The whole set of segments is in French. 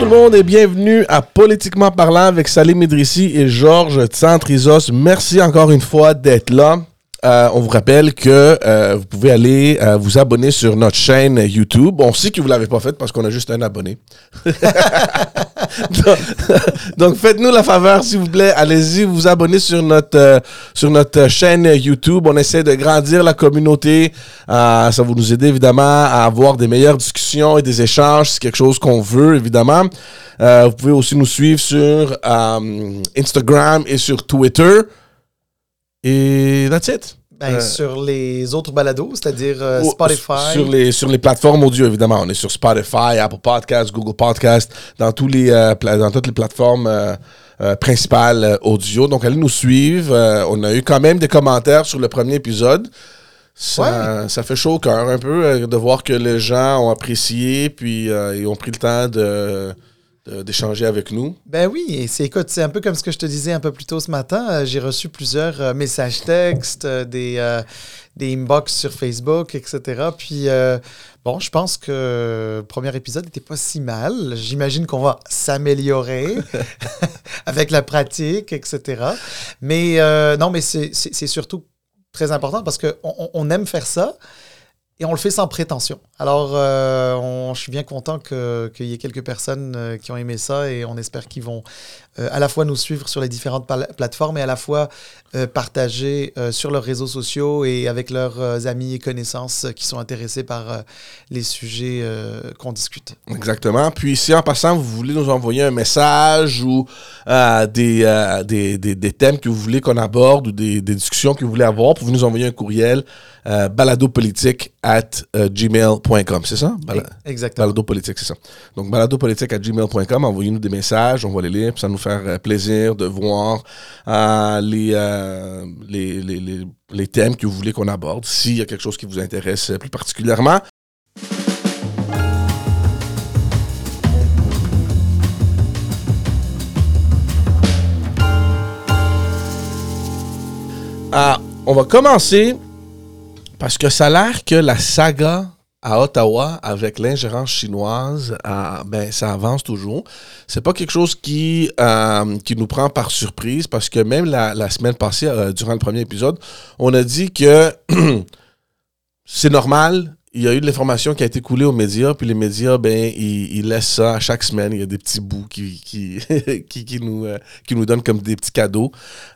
tout le monde et bienvenue à Politiquement parlant avec Salim Idrissi et Georges Tsantrizos. Merci encore une fois d'être là. Euh, on vous rappelle que euh, vous pouvez aller euh, vous abonner sur notre chaîne YouTube. On sait que vous l'avez pas fait parce qu'on a juste un abonné. donc, donc, faites-nous la faveur, s'il vous plaît. Allez-y, vous abonner sur notre sur notre chaîne YouTube. On essaie de grandir la communauté. ça va nous aider évidemment à avoir des meilleures discussions et des échanges. C'est quelque chose qu'on veut évidemment. vous pouvez aussi nous suivre sur Instagram et sur Twitter. Et that's it. Ben, euh, sur les autres balados, c'est-à-dire euh, Spotify. Sur les, sur les plateformes audio, évidemment. On est sur Spotify, Apple Podcasts, Google Podcasts, dans, tous les, euh, dans toutes les plateformes principales audio. Donc, allez nous suivre. on a eu quand même des commentaires sur le premier épisode. Ça, ça fait chaud au cœur un peu de voir que les gens ont apprécié, puis ils ont pris le temps de d'échanger avec nous. Ben oui, c'est écoute, c'est un peu comme ce que je te disais un peu plus tôt ce matin. Euh, j'ai reçu plusieurs euh, messages textes, euh, des, des inbox sur Facebook, etc. Puis bon, je pense que le premier épisode n'était pas si mal. J'imagine qu'on va s'améliorer avec la pratique, etc. Mais non, mais c'est surtout très important parce qu'on on aime faire ça et on le fait sans prétention. Alors, euh, je suis bien content qu'il y ait quelques personnes euh, qui ont aimé ça et on espère qu'ils vont euh, à la fois nous suivre sur les différentes plateformes et à la fois partager sur leurs réseaux sociaux et avec leurs amis et connaissances qui sont intéressés par les sujets qu'on discute. Exactement. Puis si en passant, vous voulez nous envoyer un message ou des, des, des, thèmes que vous voulez qu'on aborde ou des, discussions que vous voulez avoir, vous pouvez nous envoyer un courriel baladopolitique at gmail.com c'est ça? Exactement. Balado politique, c'est ça. Donc, baladopolitique à gmail.com, envoyez-nous des messages, on va les lire, puis ça nous faire euh, plaisir de voir euh, euh, les, les, les, les, thèmes que vous voulez qu'on aborde, s'il y a quelque chose qui vous intéresse plus particulièrement. Ah, on va commencer parce que ça a l'air que la saga à Ottawa avec l'ingérence chinoise, ben ça avance toujours. C'est pas quelque chose qui euh, qui nous prend par surprise parce que même la, la semaine passée, euh, durant le premier épisode, on a dit que c'est normal il y a eu de l'information qui a été coulée aux médias, puis les médias, ben, ils, laissent ça à chaque semaine. Il y a des petits bouts qui, qui, qui, nous, euh, qui nous donnent comme des petits cadeaux.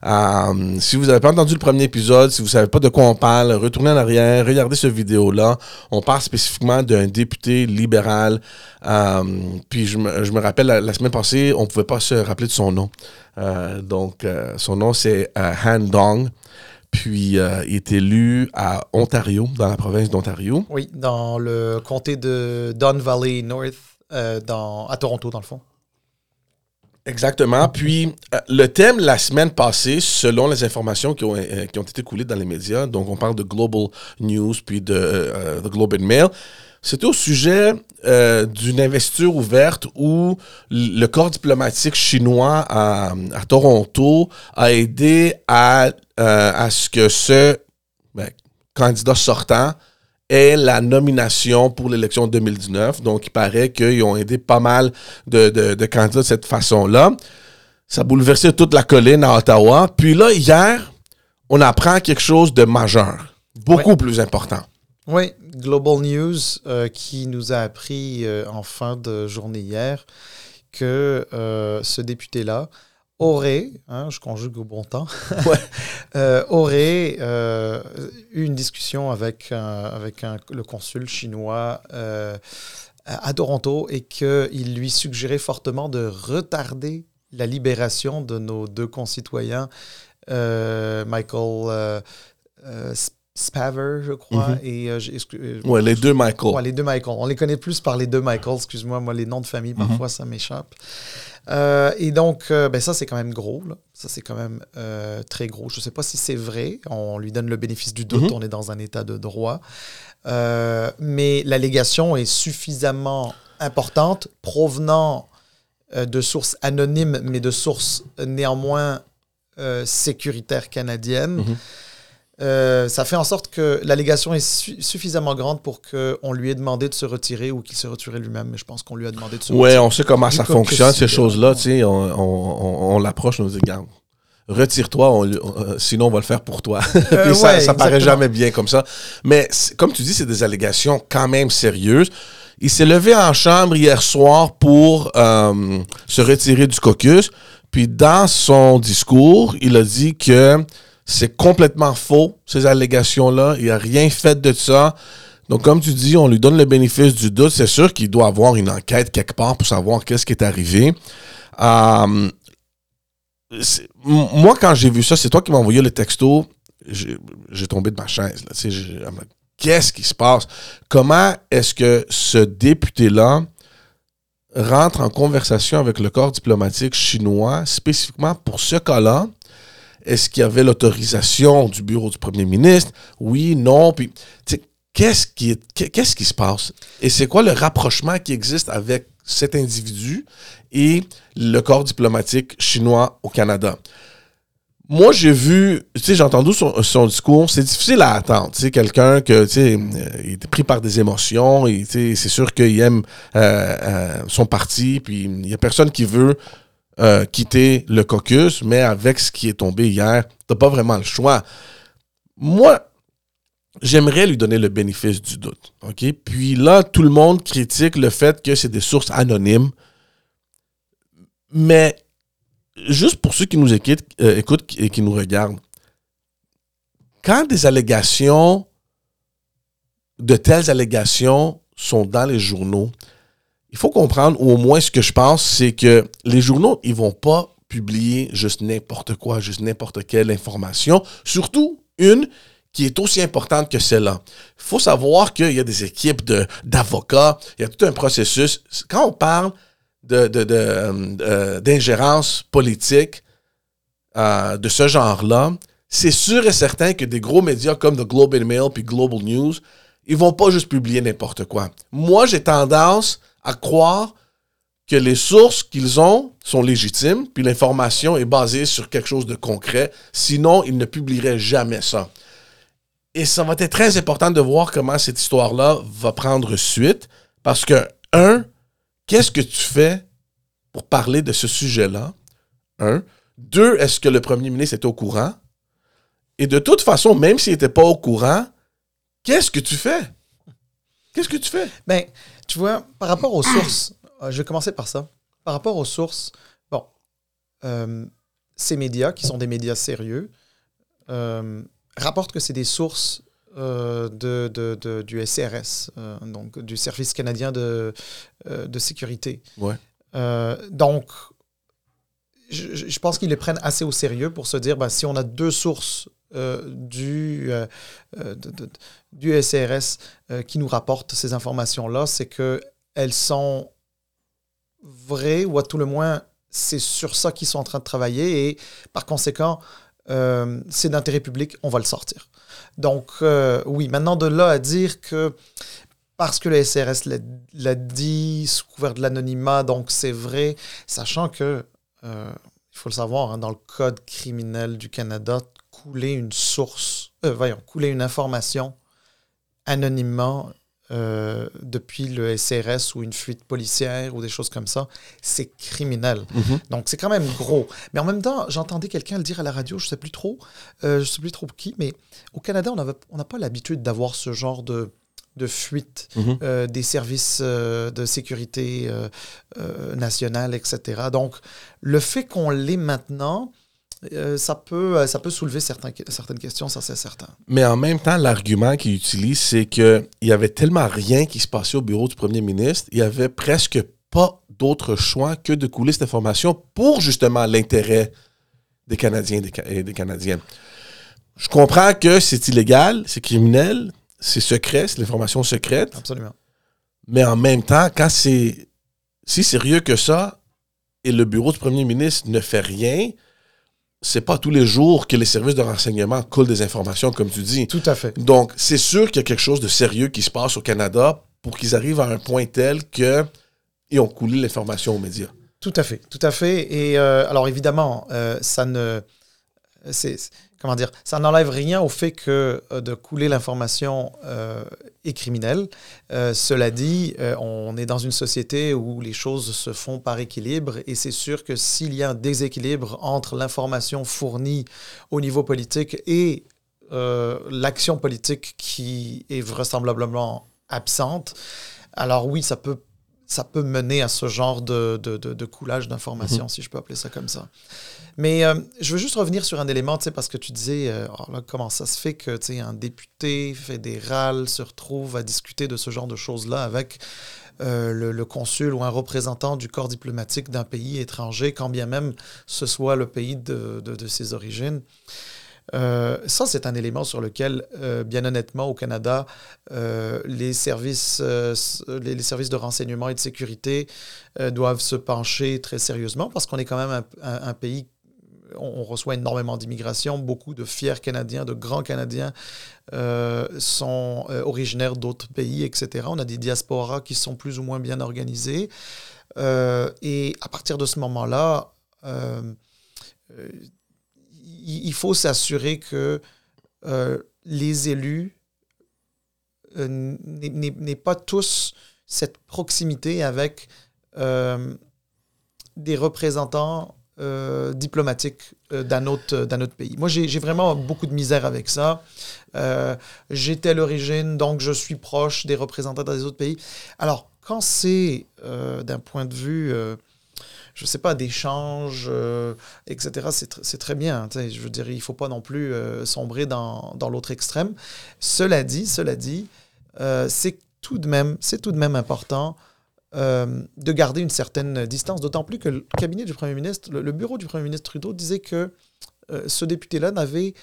Euh, si vous n'avez pas entendu le premier épisode, si vous ne savez pas de quoi on parle, retournez en arrière, regardez cette vidéo-là. On parle spécifiquement d'un député libéral. Euh, puis je me, je me rappelle, la, semaine passée, on ne pouvait pas se rappeler de son nom. donc, son nom, c'est Han Dong. Puis, euh, il est élu à Ontario, dans la province d'Ontario. Oui, dans le comté de Don Valley North, euh, dans, à Toronto, dans le fond. Exactement. Puis, euh, le thème la semaine passée, selon les informations qui ont, qui ont été coulées dans les médias, donc on parle de Global News, puis de The Globe and Mail, c'était au sujet euh, d'une investiture ouverte où le corps diplomatique chinois à, Toronto a aidé à, euh, à ce que ce ben, candidat sortant ait la nomination pour l'élection 2019. Donc, il paraît qu'ils ont aidé pas mal de, de, candidats de cette façon-là. Ça a bouleversé toute la colline à Ottawa. Puis là, hier, on apprend quelque chose de majeur, beaucoup plus important. Oui, Global News euh, qui nous a appris euh, en fin de journée hier que euh, ce député-là aurait, hein, je conjugue au bon temps, aurait eu une discussion avec, avec le consul chinois à Toronto et qu'il lui suggérait fortement de retarder la libération de nos deux concitoyens, Michael Spaver, je crois. Mhm. et, euh, euh, ouais, les deux Michael. Ouais, les deux Michael. On les connaît plus par les deux Michael, excuse-moi, moi, les noms de famille, mhm. parfois, ça m'échappe. Euh, et donc, ben, ça, c'est quand même gros. Là. Ça, c'est quand même très gros. Je ne sais pas si c'est vrai. On lui donne le bénéfice du doute. Mhm. On est dans un état de droit. mais l'allégation est suffisamment importante, provenant de sources anonymes, mais de sources néanmoins sécuritaires canadiennes euh, ça fait en sorte que l'allégation est su- suffisamment grande pour qu'on lui ait demandé de se retirer ou qu'il se retirait lui-même. Mais je pense qu'on lui a demandé de se Ouais, retirer. on sait comment ça fonctionne, ces euh, choses-là. tu sais, On, on, on, on l'approche, on nous dit, garde, retire-toi, on le- on- euh, sinon on va le faire pour toi. Puis ça, ouais, ça paraît jamais bien comme ça. Mais comme tu dis, c'est des allégations quand même sérieuses. Il s'est levé en chambre hier soir pour euh, se retirer du caucus. Puis dans son discours, il a dit que c'est complètement faux, ces allégations-là. Il n'a rien fait de ça. Donc, comme tu dis, on lui donne le bénéfice du doute. C'est sûr qu'il doit avoir une enquête quelque part pour savoir qu'est-ce qui est arrivé. Euh, moi, quand j'ai vu ça, c'est toi qui m'as envoyé le texto. J'ai tombé de ma chaise. Qu'est-ce qui se passe? Comment est-ce que ce député-là rentre en conversation avec le corps diplomatique chinois spécifiquement pour ce cas-là? Est-ce qu'il y avait l'autorisation du bureau du premier ministre? Oui, non. Puis, qu'est-ce qui, est- qu'est- qu'est-ce qui se passe? Et c'est quoi le rapprochement qui existe avec cet individu et le corps diplomatique chinois au Canada? Moi, j'ai vu, tu sais, j'ai entendu son, discours, c'est difficile à attendre. Tu quelqu'un que, tu sais, euh, il est pris par des émotions, et, c'est sûr qu'il aime euh, euh, son parti, puis il y a personne qui veut euh, quitter le caucus, mais avec ce qui est tombé hier, t'as pas vraiment le choix. Moi, j'aimerais lui donner le bénéfice du doute? Puis là, tout le monde critique le fait que c'est des sources anonymes, mais juste pour ceux qui nous écoutent, euh, écoutent et qui nous regardent, quand des allégations, de telles allégations sont dans les journaux, il faut comprendre, ou au moins ce que je pense, c'est que les journaux, ils vont pas publier juste n'importe quoi, juste n'importe quelle information, surtout une qui est aussi importante que celle-là. Il faut savoir qu'il y a des équipes d'avocats, il y a tout un processus. Quand on parle euh, euh, d'ingérence politique euh, de ce genre-là, c'est sûr et certain que des gros médias comme The Globe and Mail puis Global News, ils vont pas juste publier n'importe quoi. Moi, j'ai tendance à croire que les sources qu'ils ont sont légitimes, puis l'information est basée sur quelque chose de concret. Sinon, ils ne publieraient jamais ça. Et ça va être très important de voir comment cette histoire-là va prendre suite, parce que, un, qu'est-ce que tu fais pour parler de ce sujet-là? Un. Deux, est-ce que le premier ministre est au courant? Et de toute façon, même s'il n'était pas au courant, qu'est-ce que tu fais? Qu'est-ce que tu fais? Ben, tu vois, par rapport aux sources, euh, je vais commencer par ça. Par rapport aux sources, bon, euh, ces médias, qui sont des médias sérieux, euh, rapportent que c'est des sources euh, de, de- de- du SRS, donc du Service canadien de, de sécurité. Ouais. Donc, je, pense qu'ils les prennent assez au sérieux pour se dire, ben, si on a deux sources euh, du, euh, euh, du SRS euh, qui nous rapportent ces informations-là, c'est qu'elles sont vraies, ou à tout le moins, c'est sur ça qu'ils sont en train de travailler, et par conséquent, c'est d'intérêt public, on va le sortir. Donc, oui, maintenant de là à dire que parce que le SRS l'a dit sous couvert de l'anonymat, donc c'est vrai, sachant que, euh, il faut le savoir, hein, dans le Code criminel du Canada, couler une source, euh, voyons, couler une information anonymement euh, depuis le SRS ou une fuite policière ou des choses comme ça, c'est criminel. Donc c'est quand même gros. Mais en même temps, j'entendais quelqu'un le dire à la radio, je sais plus trop, je sais plus trop qui, mais au Canada, on avait- on n'a pas l'habitude d'avoir ce genre de, de fuite Mhm. euh, des services euh, de sécurité euh, nationale, etc. Donc le fait qu'on l'ait maintenant, ça, peut, ça peut soulever certains, certaines questions, ça c'est certain. Mais en même temps, l'argument qu'il utilise, c'est qu'il y avait tellement rien qui se passait au bureau du premier ministre, il y avait presque pas d'autre choix que de couler cette information pour justement l'intérêt des Canadiens et des, Ca- et des Canadiennes. Je comprends que c'est illégal, c'est criminel, c'est secret, c'est l'information secrète, Absolument. mais en même temps, quand c'est si sérieux que ça et le bureau du premier ministre ne fait rien, c'est pas tous les jours que les services de renseignement coulent des informations, comme tu dis. Tout à fait. Donc, c'est sûr qu'il y a quelque chose de sérieux qui se passe au Canada pour qu'ils arrivent à un point tel que ils ont coulé l'information aux médias. Tout à fait, tout à fait. Et euh, alors évidemment, euh, ça ne, c'est, comment dire, ça n'enlève rien au fait que de couler l'information est criminel. cela dit, on est dans une société où les choses se font par équilibre et c'est sûr que s'il y a un déséquilibre entre l'information fournie au niveau politique et l'action politique qui est vraisemblablement absente, alors oui, ça peut ça peut mener à ce genre de, de, de, coulage d'informations, mhm. si je peux appeler ça comme ça. Mais euh, je veux juste revenir sur un élément, parce que tu disais, euh, oh comment ça se fait que un député fédéral se retrouve à discuter de ce genre de choses-là avec euh, le, consul ou un représentant du corps diplomatique d'un pays étranger, quand bien même ce soit le pays de, ses origines. Ça, c'est un élément sur lequel, bien honnêtement, au Canada, les, services, les, services de renseignement et de sécurité doivent se pencher très sérieusement parce qu'on est quand même un, pays on reçoit énormément d'immigration. Beaucoup de fiers Canadiens, de grands Canadiens sont originaires d'autres pays, etc. On a des diasporas qui sont plus ou moins bien organisées. et à partir de ce moment-là, il faut s'assurer que euh, les élus euh, n'aient pas tous cette proximité avec euh, des représentants diplomatiques d'un autre, autre, pays. Moi, j'ai vraiment beaucoup de misère avec ça. J'étais à l'origine, donc je suis proche des représentants des autres pays. Alors, quand c'est d'un point de vue je sais pas, d'échanges, euh, etc. C'est très bien. Je veux dire, il ne faut pas non plus euh, sombrer dans, dans l'autre extrême. Cela dit, cela dit, euh, c'est tout tout de même important de garder une certaine distance. D'autant plus que le cabinet du Premier ministre, le, bureau du Premier ministre Trudeau disait que ce député-là n'avait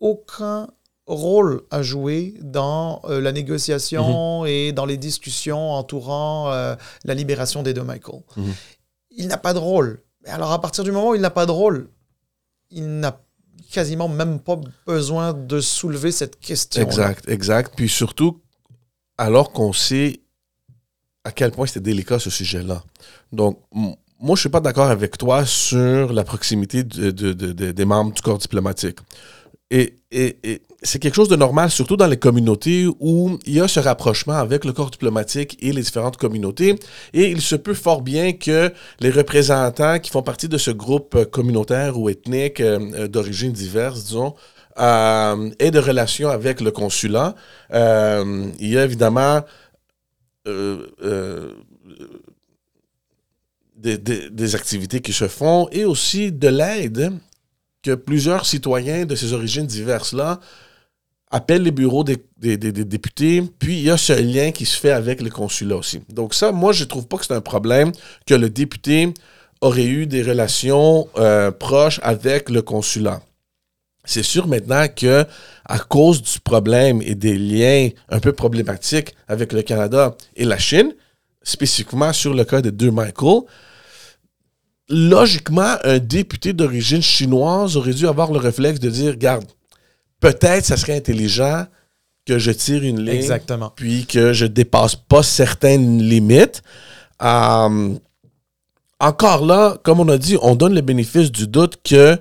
aucun rôle à jouer dans la négociation mhm. et dans les discussions entourant la libération des deux Michael. Mhm il n'a pas de rôle. Alors à partir du moment où il n'a pas de rôle, il n'a quasiment même pas besoin de soulever cette question. Exact, exact. Puis surtout, alors qu'on sait à quel point c'était délicat ce sujet-là. Donc, moi, je suis pas d'accord avec toi sur la proximité des membres du corps diplomatique. Et, c'est quelque chose de normal, surtout dans les communautés où il y a ce rapprochement avec le corps diplomatique et les différentes communautés. Et il se peut fort bien que les représentants qui font partie de ce groupe communautaire ou ethnique euh, euh, d'origine diverse, disons, euh, aient des relations avec le consulat. il y a évidemment des, des, activités qui se font et aussi de l'aide que plusieurs citoyens de ces origines diverses-là appellent les bureaux des, députés, puis il y a ce lien qui se fait avec les consulats aussi. Donc ça, moi, je ne trouve pas que c'est un problème que le député aurait eu des relations euh, proches avec le consulat. C'est sûr maintenant que à cause du problème et des liens un peu problématiques avec le Canada et la Chine, spécifiquement sur le cas des deux Michael, logiquement, un député d'origine chinoise aurait dû avoir le réflexe de dire, regarde, peut-être ça serait intelligent que je tire une ligne, Exactement. puis que je dépasse pas certaines limites. Euh, encore là, comme on a dit, on donne le bénéfice du doute que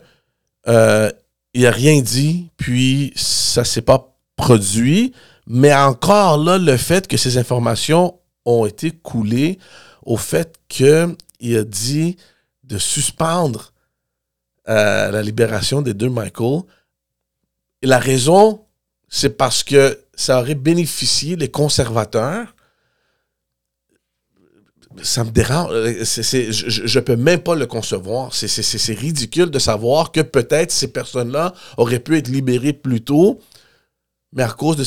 euh, il a rien dit, puis ça s'est pas produit. Mais encore là, le fait que ces informations ont été coulées au fait qu'il a dit de suspendre euh, la libération des deux Michael. Et la raison, c'est parce que ça aurait bénéficié les conservateurs. Ça me dérange. je ne peux même pas le concevoir. C'est ridicule de savoir que peut-être ces personnes-là auraient pu être libérées plus tôt, mais à cause de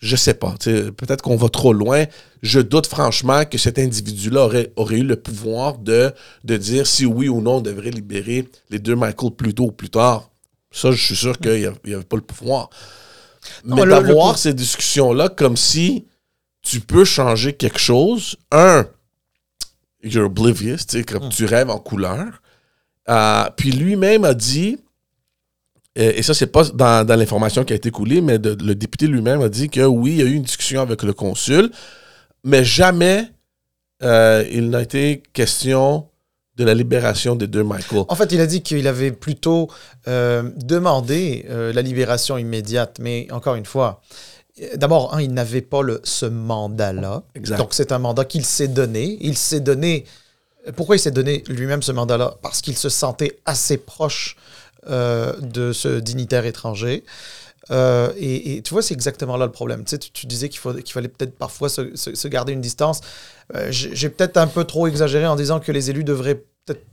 je sais pas. Peut-être qu'on va trop loin. Je doute franchement que cet individu-là aurait, aurait eu le pouvoir de, de dire si oui ou non on devrait libérer les deux Michael plus tôt ou plus tard. Ça, je suis sûr qu'il n'y avait pas le pouvoir. Mais d'avoir ces discussions-là comme si tu peux changer quelque chose, un, you're oblivious, comme hmm. tu rêves en couleur. Euh, puis lui-même a dit et, ça, c'est pas dans, l'information qui a été coulée, mais le député lui-même a dit que oui, il y a eu une discussion avec le consul, mais jamais euh, il n'a été question de la libération des deux Michael. En fait, il a dit qu'il avait plutôt euh, demandé la libération immédiate, mais encore une fois, d'abord, hein, il n'avait pas le, ce mandat-là. Donc, c'est un mandat qu'il s'est donné. Il s'est donné. Pourquoi il s'est donné lui-même ce mandat-là? Parce qu'il se sentait assez proche de ce dignitaire étranger. et, tu vois, c'est exactement là le problème. Tu, sais, tu, disais qu'il fallait peut-être parfois se, garder une distance. J'ai peut-être un peu trop exagéré en disant que les élus devraient peut-être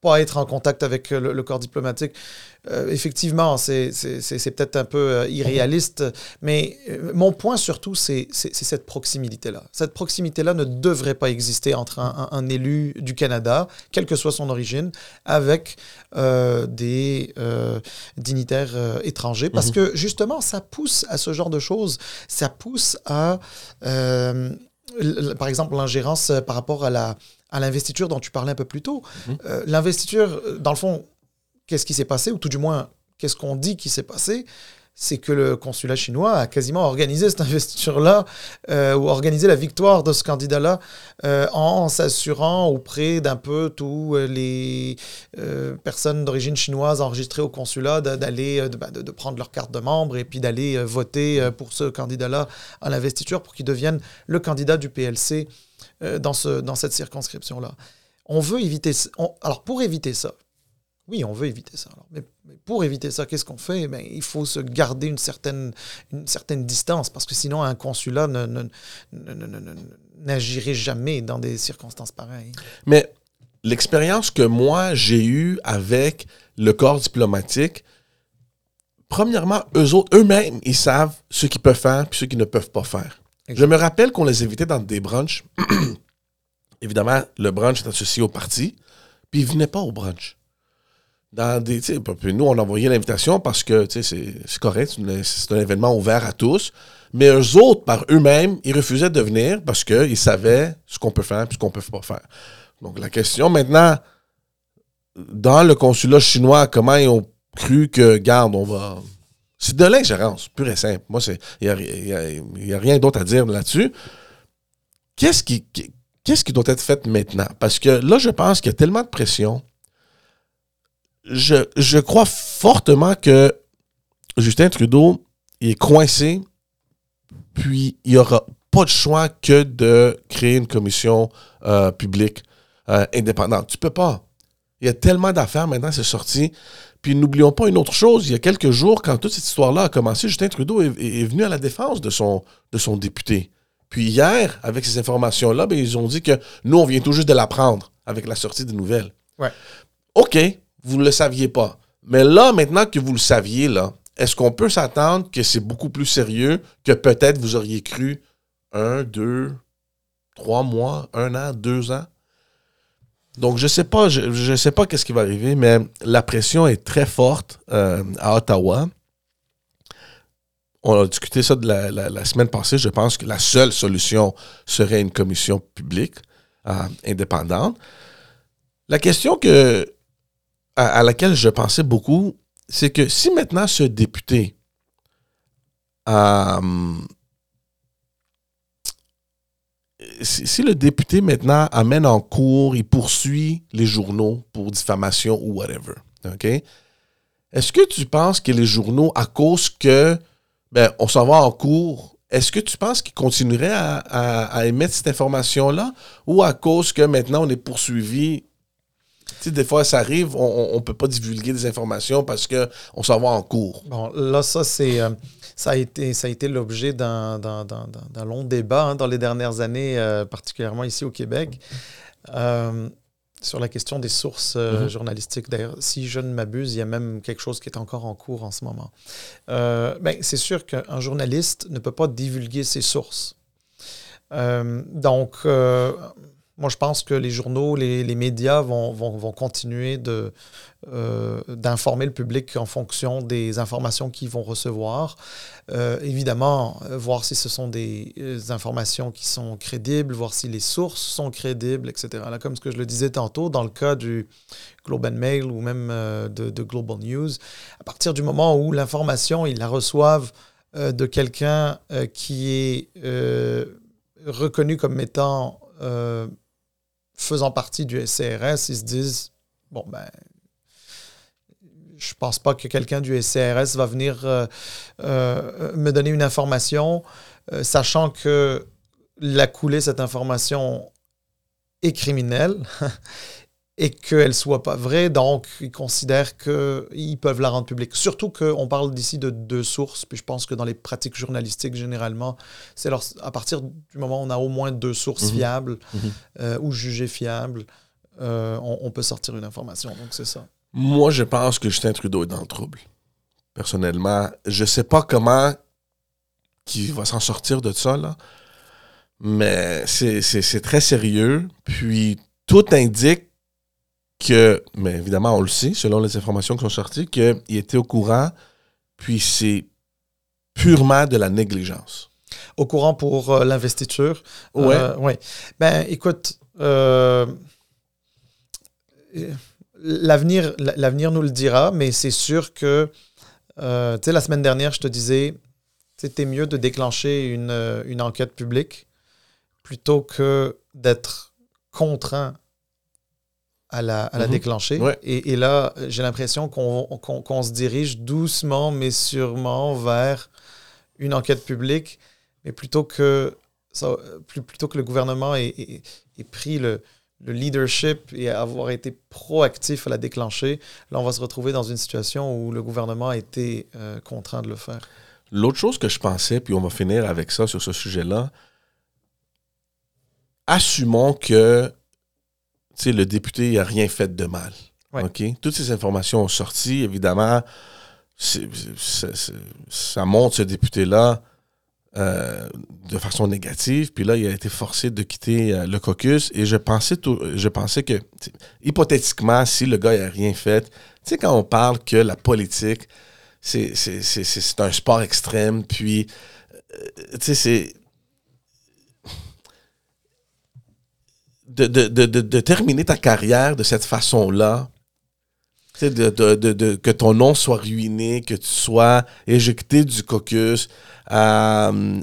pas être en contact avec le, corps diplomatique. Euh, effectivement, c'est peut-être un peu euh, irréaliste, mais euh, mon point surtout, c'est cette proximité-là. Cette proximité-là ne devrait pas exister entre un, élu du Canada, quelle que soit son origine, avec des dignitaires étrangers, parce mhm. que justement, ça pousse à ce genre de choses. Ça pousse à, par exemple, l'ingérence par rapport à la à l'investiture dont tu parlais un peu plus tôt. Mhm. Euh, l'investiture, euh, dans le fond, qu'est-ce qui s'est passé, ou tout du moins, qu'est-ce qu'on dit qui s'est passé c'est que le consulat chinois a quasiment organisé cette investiture-là, euh, ou organisé la victoire de ce candidat-là, en s'assurant auprès d'un peu tous les personnes d'origine chinoise enregistrées au consulat d'aller, bah, de, de, prendre leur carte de membre et puis d'aller voter pour ce candidat-là à l'investiture pour qu'il devienne le candidat du PLC euh, dans, ce, dans cette circonscription-là. On veut éviter... alors, pour éviter ça, oui, on veut éviter ça. mais, pour éviter ça, qu'est-ce qu'on fait? Ben, Il faut se garder une certaine, une certaine distance, parce que sinon, un consulat n'agirait jamais dans des circonstances pareilles. Mais l'expérience que moi, j'ai eue avec le corps diplomatique, premièrement, eux autres, eux-mêmes, ils savent ce qu'ils peuvent faire et ce qu'ils ne peuvent pas faire. Je me rappelle qu'on les invitait dans des brunchs. Évidemment, le brunch est associé au parti, puis ils venaient pas au brunch. Dans des, nous, on envoyait l'invitation parce que c'est correct, c'est un événement ouvert à tous. Mais eux autres, par eux-mêmes, ils refusaient de venir parce qu'ils savaient ce qu'on peut faire et ce qu'on ne peut pas faire. Donc la question maintenant, dans le consulat chinois, comment ils ont cru que, garde, on va c'est de l'ingérence, pure et simple. Moi, il n'y a, rien d'autre à dire là-dessus. Qu'est-ce qui, qu'est-ce qui doit être fait maintenant? Parce que là, je pense qu'il y a tellement de pression. Je, je crois fortement que Justin Trudeau est coincé, puis il n'y aura pas de choix que de créer une commission euh, publique euh, indépendante. Tu peux pas. Il y a tellement d'affaires maintenant, c'est sorti. Puis n'oublions pas une autre chose, il y a quelques jours, quand toute cette histoire-là a commencé, Justin Trudeau est, venu à la défense de son, de son député. Puis hier, avec ces informations-là, ben, ils ont dit que nous, on vient tout juste de l'apprendre avec la sortie des nouvelles. Ouais. OK, vous ne le saviez pas. Mais là, maintenant que vous le saviez, là, est-ce qu'on peut s'attendre que c'est beaucoup plus sérieux que peut-être vous auriez cru un, deux, trois mois, un an, deux ans? Donc, je sais pas, je, sais pas qu'est-ce qui va arriver, mais la pression est très forte euh, à Ottawa. On a discuté ça la, semaine passée. Je pense que la seule solution serait une commission publique euh, indépendante. La question que, à, laquelle je pensais beaucoup, c'est que si maintenant ce député euh, si, le député maintenant amène en cours, il poursuit les journaux pour diffamation ou whatever, OK? Est-ce que tu penses que les journaux, à cause que ben, on s'en va en cours, est-ce que tu penses qu'ils continueraient à, émettre cette information-là ou à cause que maintenant on est poursuivi? Tu sais, des fois, ça arrive, on ne peut pas divulguer des informations parce qu'on s'en va en cours. Bon, là, ça, c'est. Euh, ça a été, ça a été l'objet d'un long débat hein, dans les dernières années, euh, particulièrement ici au Québec, euh, sur la question des sources euh, mm-hmm. journalistiques. D'ailleurs, si je ne m'abuse, il y a même quelque chose qui est encore en cours en ce moment. ben, C'est sûr qu'un journaliste ne peut pas divulguer ses sources. donc, moi, je pense que les journaux, les, les médias vont, vont, vont continuer de, euh, d'informer le public en fonction des informations qu'ils vont recevoir. Euh, évidemment, euh, voir si ce sont des informations qui sont crédibles, voir si les sources sont crédibles, etc. Là, comme ce que je le disais tantôt, dans le cas du Globe and Mail ou même de, Global News, à partir du moment où l'information, ils la reçoivent de quelqu'un qui est reconnu comme étant faisant partie du SCRS, ils se disent bon, ben, je pense pas que quelqu'un du SCRS va venir euh, euh, me donner une information, euh, sachant que la coulée, cette information est criminelle et qu'elle soit pas vraie. Donc, ils considèrent qu'ils peuvent la rendre publique. Surtout qu'on parle d'ici de deux sources. Puis je pense que dans les pratiques journalistiques, généralement, c'est à partir du moment où on a au moins deux sources Mhm. fiables Mhm. euh, ou jugées fiables, euh, on, on peut sortir une information. Donc, c'est ça. Moi, je pense que Justin Trudeau est dans le trouble. Personnellement, je sais pas comment il va s'en sortir de ça, là. Mais c'est très sérieux. Puis tout indique que, mais évidemment, on le sait, selon les informations qui sont sorties, qu'il était au courant. Puis c'est purement de la négligence. Au courant pour euh, l'investiture? Ouais. Euh, ouais. Ben, écoute, euh, l'avenir, l'avenir nous le dira, mais c'est sûr que, euh, tu sais, la semaine dernière, je te disais, c'était mieux de déclencher une, euh, une enquête publique plutôt que d'être contraint à la, à la Mhm. déclencher. Ouais. Et, et là, j'ai l'impression qu'on qu'on se dirige doucement, mais sûrement vers une enquête publique, mais plutôt que, ça, plus, plutôt que le gouvernement ait, ait- ait pris le, le leadership et avoir été proactif à la déclencher, là, on va se retrouver dans une situation où le gouvernement a été euh, contraint de le faire. L'autre chose que je pensais, puis on va finir avec ça sur ce sujet-là, assumons que le député n'a rien fait de mal. Ouais. OK? Toutes ces informations ont sorti, évidemment, ça montre ce député-là euh, de façon négative. Puis là, il a été forcé de quitter euh, le caucus. Et je pensais, tout- je pensais que, hypothétiquement, si le gars n'a rien fait, tu sais, quand on parle que la politique, c'est un sport extrême, puis, euh, tu sais, c'est... De, de- de- de- de terminer ta carrière de cette façon-là, de, de- de- de- que ton nom soit ruiné, que tu sois éjecté du caucus, euh,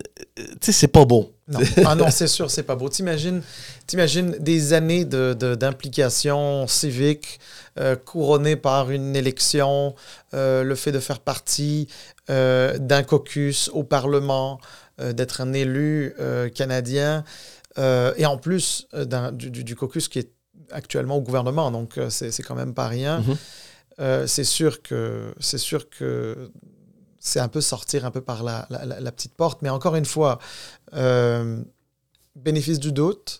c'est pas beau. Non. Ah non, c'est sûr, c'est pas beau. T'imagines, t'imagines des années de, de- d'implication civique euh, couronnées par une élection, euh, le fait de faire partie euh, d'un caucus au Parlement, euh, d'être un élu canadien, euh, et en plus euh, du, du- du caucus qui est actuellement au gouvernement, donc euh, c'est, quand même pas rien. Mhm. Euh, c'est sûr que c'est sûr que c'est un peu sortir un peu par la, la- la- la petite porte, mais encore une fois, euh, bénéfice du doute.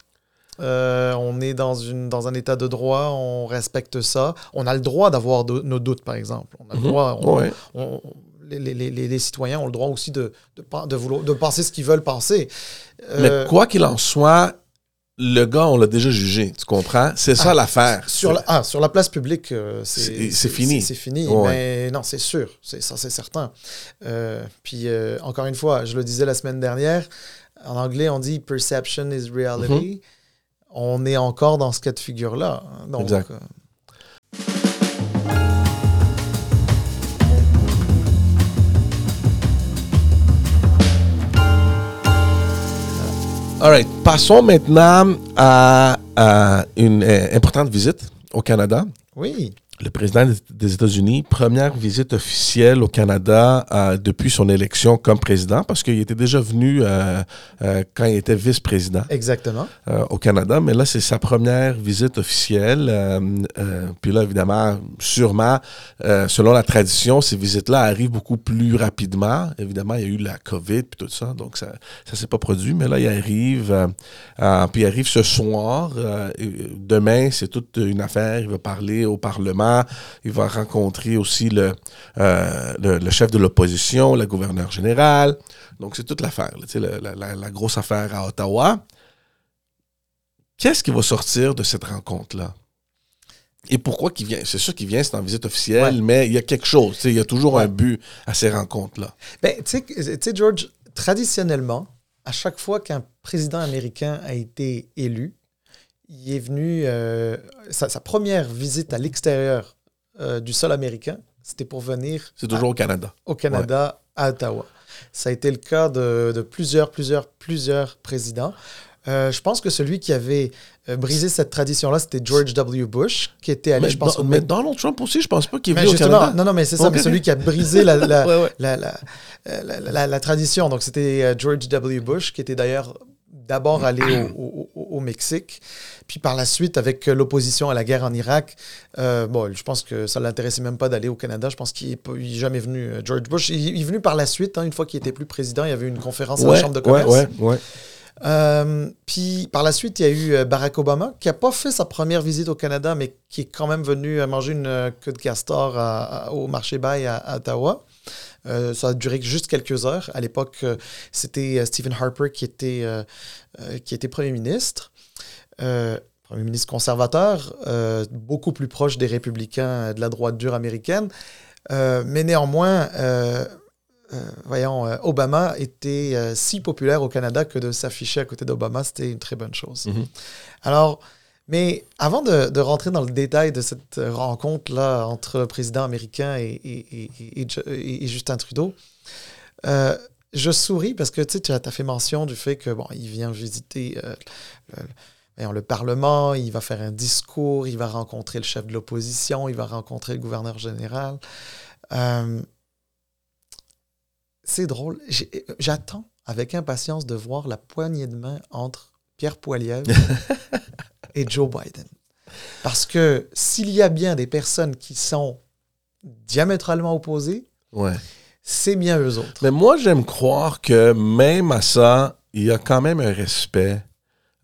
Euh, on est dans, une, dans un état de droit, on respecte ça. On a le droit d'avoir nos doutes, par exemple. On a le Mhm. droit, on- Ouais. on- les, les- les- les citoyens ont le droit aussi de, de, pen- de vouloir, de penser ce qu'ils veulent penser. Euh, Mais quoi qu'il en soit, le gars, on l'a déjà jugé, tu comprends? C'est ça Ah, l'affaire. Sur la, ah, sur la place publique, euh, C'est- fini. C'est fini, Ouais. mais non, c'est sûr, c'est ça, c'est certain. Euh, puis euh, encore une fois, je le disais la semaine dernière, en anglais, on dit perception is reality. On est encore dans ce cas de figure-là. hein. Donc, Exact. Euh, All right. Passons maintenant à, à une euh, importante visite au Canada. oui, Le président des- États-Unis, première visite officielle au Canada euh, depuis son élection comme président, parce qu'il était déjà venu euh, euh, quand il était vice-président exactement. au Canada, mais là, c'est sa première visite officielle. Puis là, évidemment, sûrement, selon la tradition, ces visites-là arrivent beaucoup plus rapidement. Évidemment, il y a eu la COVID puis tout ça, donc ça ne s'est pas produit, mais là, il arrive, puis il arrive ce soir. demain, c'est toute une affaire. Il va parler au Parlement. Il va rencontrer aussi le, euh, le, le chef de l'opposition, le gouverneur général. Donc, c'est toute l'affaire, là, tu sais, la, la- la- la grosse affaire à Ottawa. Qu'est-ce qui va sortir de cette rencontre-là? Et pourquoi qu'il vient? C'est sûr qu'il vient, c'est en visite officielle, Ouais. mais il y a quelque chose. tu sais, Il y a toujours Ouais. un but à ces rencontres-là. Ben, tu sais, George, traditionnellement, à chaque fois qu'un président américain a été élu, il est venu. euh, sa, sa première visite à l'extérieur euh, du sol américain, c'était pour venir C'est toujours au Canada. au Canada, à Ottawa. Ça a été le cas de, de plusieurs, plusieurs, plusieurs présidents. Euh, je pense que celui qui avait briser cette tradition-là, c'était George W. Bush, qui était allé, Mais, je pense, Don- au mais Donald Trump aussi, je pense pas qu'il est venu au justement, Canada. non, non, mais c'est ça, Ok. mais celui qui a brisé la, la, Ouais, ouais. la, la, tradition. Donc, c'était George W. Bush, qui était d'ailleurs d'abord allé au, au- au- au Mexique, puis par la suite, avec l'opposition à la guerre en Irak, euh, bon, je pense que ça ne l'intéressait même pas d'aller au Canada. Je pense qu'il n'est jamais venu, euh, George Bush. Il, est venu par la suite, hein, une fois qu'il était plus président, il y avait une conférence à la Chambre de commerce. ouais, ouais. Euh, puis par la suite, il y a eu Barack Obama, qui n'a pas fait sa première visite au Canada, mais qui est quand même venu manger une queue de castor à- à- au marché Bay à, à Ottawa. Euh, ça a duré juste quelques heures. À l'époque, c'était Stephen Harper qui était, euh, qui était premier ministre. Euh, premier ministre conservateur, euh, beaucoup plus proche des républicains de la droite dure américaine. Euh, mais néanmoins, voyons, Obama était si populaire au Canada que de s'afficher à côté d'Obama, c'était une très bonne chose. Mhm. Alors, mais avant de, de rentrer dans le détail de cette rencontre-là entre le président américain et, et- et- et- et- et Justin Trudeau, euh, je souris parce que tu sais, tu as, fait mention du fait que bon, il vient visiter euh, le, Parlement, il va faire un discours, il va rencontrer le chef de l'opposition, il va rencontrer le gouverneur général. Euh, c'est drôle. J'attends avec impatience de voir la poignée de main entre Pierre Poilievre et Joe Biden. Parce que s'il y a bien des personnes qui sont diamétralement opposées, ouais. c'est bien eux autres. Mais moi, j'aime croire que même à ça, il y a quand même un respect.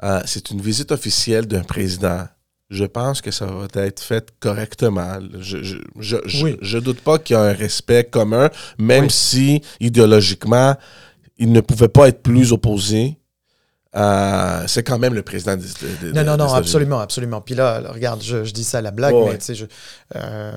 Euh, c'est une visite officielle d'un président. Je pense que ça va être fait correctement. Je, je, je, je- Oui. je doute pas qu'il y a un respect commun, même Oui. si idéologiquement, il ne pouvait pas être plus opposé. Euh, c'est quand même le président des, des- Non, non, des non, absolument, absolument. Puis là, regarde, je, je dis ça à la blague, mais ouais. tu sais, je- euh,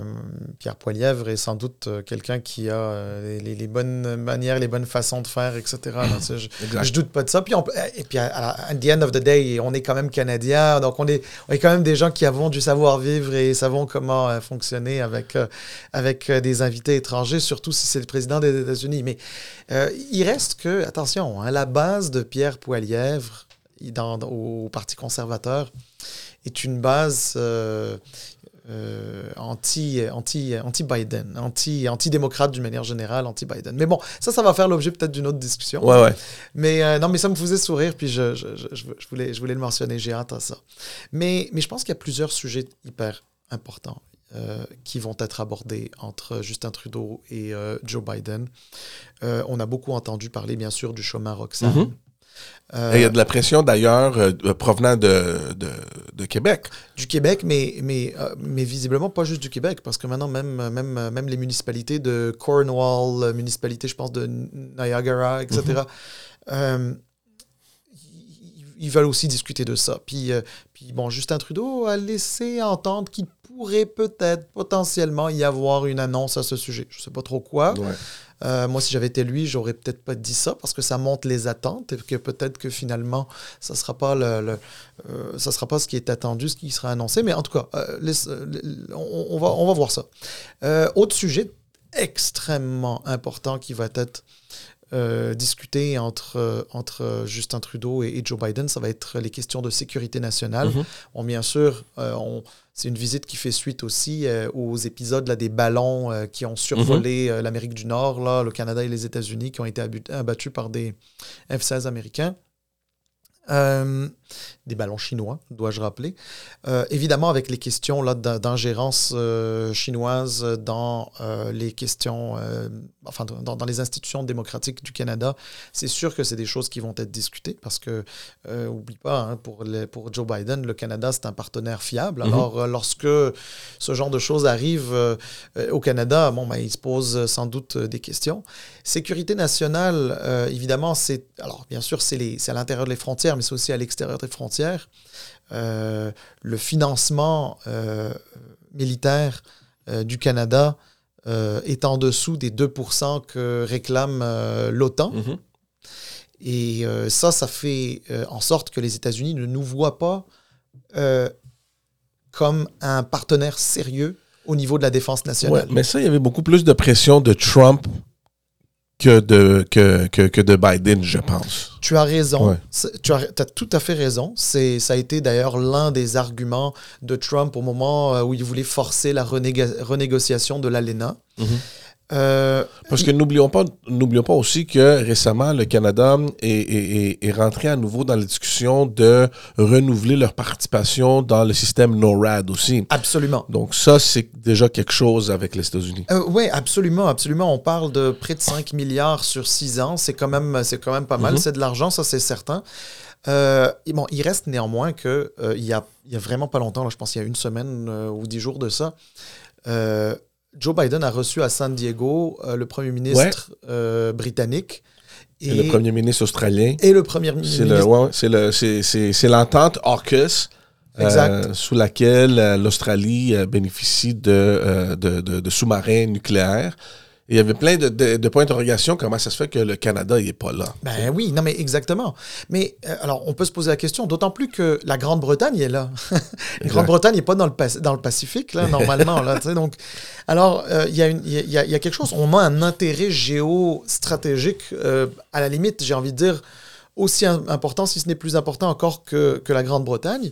Pierre Poilièvre est sans doute euh, quelqu'un qui a les, les bonnes manières, les bonnes façons de faire, etc. là, tu sais, je, je doute pas de ça. Puis on, peut- et puis, à, à- at the end of the day, on est quand même Canadiens, donc on est, on est quand même des gens qui avons du savoir-vivre et savons comment euh, fonctionner avec, avec des invités étrangers, surtout si c'est le président des États-Unis. Mais il reste que, attention, hein, la base de Pierre Poilièvre dans, au Parti conservateur est une base euh, euh, anti, anti, anti-Biden, anti, anti-démocrate d'une manière générale, anti-Biden. Mais bon, ça, ça va faire l'objet peut-être d'une autre discussion. Ouais, ouais. Mais euh, non, mais ça me faisait sourire, puis je, je, je, voulais, je voulais le mentionner, j'ai hâte à ça. Mais, mais je pense qu'il y a plusieurs sujets hyper importants euh, qui vont être abordés entre Justin Trudeau et Joe Biden. On a beaucoup entendu parler, bien sûr, du chemin Roxane. Mhm. Euh, Et il y a de la pression d'ailleurs euh, provenant de, de, de Québec. du Québec, mais, mais, euh, mais visiblement pas juste du Québec, parce que maintenant, même, même, même les municipalités de Cornwall, la municipalité, je pense, de Niagara, etc., euh, ils- ils veulent aussi discuter de ça. Puis, euh, puis bon, Justin Trudeau a laissé entendre qu'il pourrait peut-être, potentiellement, y avoir une annonce à ce sujet. Je sais pas trop quoi. Ouais. Euh, moi, si j'avais été lui, j'aurais peut-être pas dit ça parce que ça monte les attentes et que peut-être que finalement, ça sera pas le, le- euh, ça sera pas ce qui est attendu, ce qui sera annoncé. Mais en tout cas, euh, euh, on, on va, on va voir ça. Autre sujet extrêmement important qui va être euh, discuté entre, entre Justin Trudeau et, et Joe Biden, ça va être les questions de sécurité nationale. Mhm. Bon, bien sûr, euh, on- c'est une visite qui fait suite aussi euh, aux épisodes là, des ballons euh, qui ont survolé euh, l'Amérique du Nord, là, le Canada et les États-Unis, qui ont été abattus par des F-16 américains. Des ballons chinois, dois-je rappeler. Euh, évidemment, avec les questions là, d'ingérence euh, chinoise dans euh, les questions, enfin, dans, dans les institutions démocratiques du Canada, c'est sûr que c'est des choses qui vont être discutées parce que, oublie pas, hein, pour, Joe Biden, le Canada, c'est un partenaire fiable. Mhm. Alors, lorsque ce genre de choses arrive euh, au Canada, bon, ben, il se pose sans doute des questions. Sécurité nationale, évidemment, c'est. Alors, bien sûr, c'est à l'intérieur des frontières, mais c'est aussi à l'extérieur des frontières. Euh, le financement euh, militaire euh, du Canada est en dessous des 2% que réclame l'OTAN. Mhm. Et ça, ça fait en sorte que les États-Unis ne nous voient pas comme un partenaire sérieux au niveau de la défense Ouais, nationale. mais ça, il y avait beaucoup plus de pression de Trump que de, que, que, que de Biden, je pense. Tu as raison. Ouais. Tu as, as tout à fait raison. C'est, ça a été d'ailleurs l'un des arguments de Trump au moment euh, où il voulait forcer la renéga- renégociation de l'ALENA. Mhm. Euh, Parce que n'oublions pas, n'oublions pas aussi que récemment, le Canada est, est- est- est rentré à nouveau dans la discussion de renouveler leur participation dans le système NORAD aussi. absolument. Donc ça, c'est déjà quelque chose avec les États-Unis. oui, absolument, absolument. On parle de près de 5 milliards sur 6 ans. C'est quand même, c'est quand même pas mal. Mhm. C'est de l'argent, ça c'est certain. Euh, bon, il reste néanmoins que euh, il, y a, il y a vraiment pas longtemps, là, je pense qu'il y a une semaine euh, ou 10 jours de ça, euh, Joe Biden a reçu à San Diego euh, le premier ministre euh, britannique Et le premier ministre australien, et le premier c'est ministre. c'est le, c'est, c'est, c'est l'entente AUKUS. euh, sous laquelle l'Australie bénéficie de, de, de- de sous-marins nucléaires. Il y avait plein de, de- de points d'interrogation. Comment ça se fait que le Canada n'est pas là? Ben oui, non mais exactement. Mais euh, alors, on peut se poser la question, d'autant plus que la Grande-Bretagne est là. la Grande-Bretagne n'est pas dans le, dans le Pacifique, là, normalement. là, donc, alors, euh, il y, a une- il y, a, y a quelque chose, on a un intérêt géostratégique, euh, à la limite, j'ai envie de dire, aussi im- important, si ce n'est plus important encore que, que la Grande-Bretagne.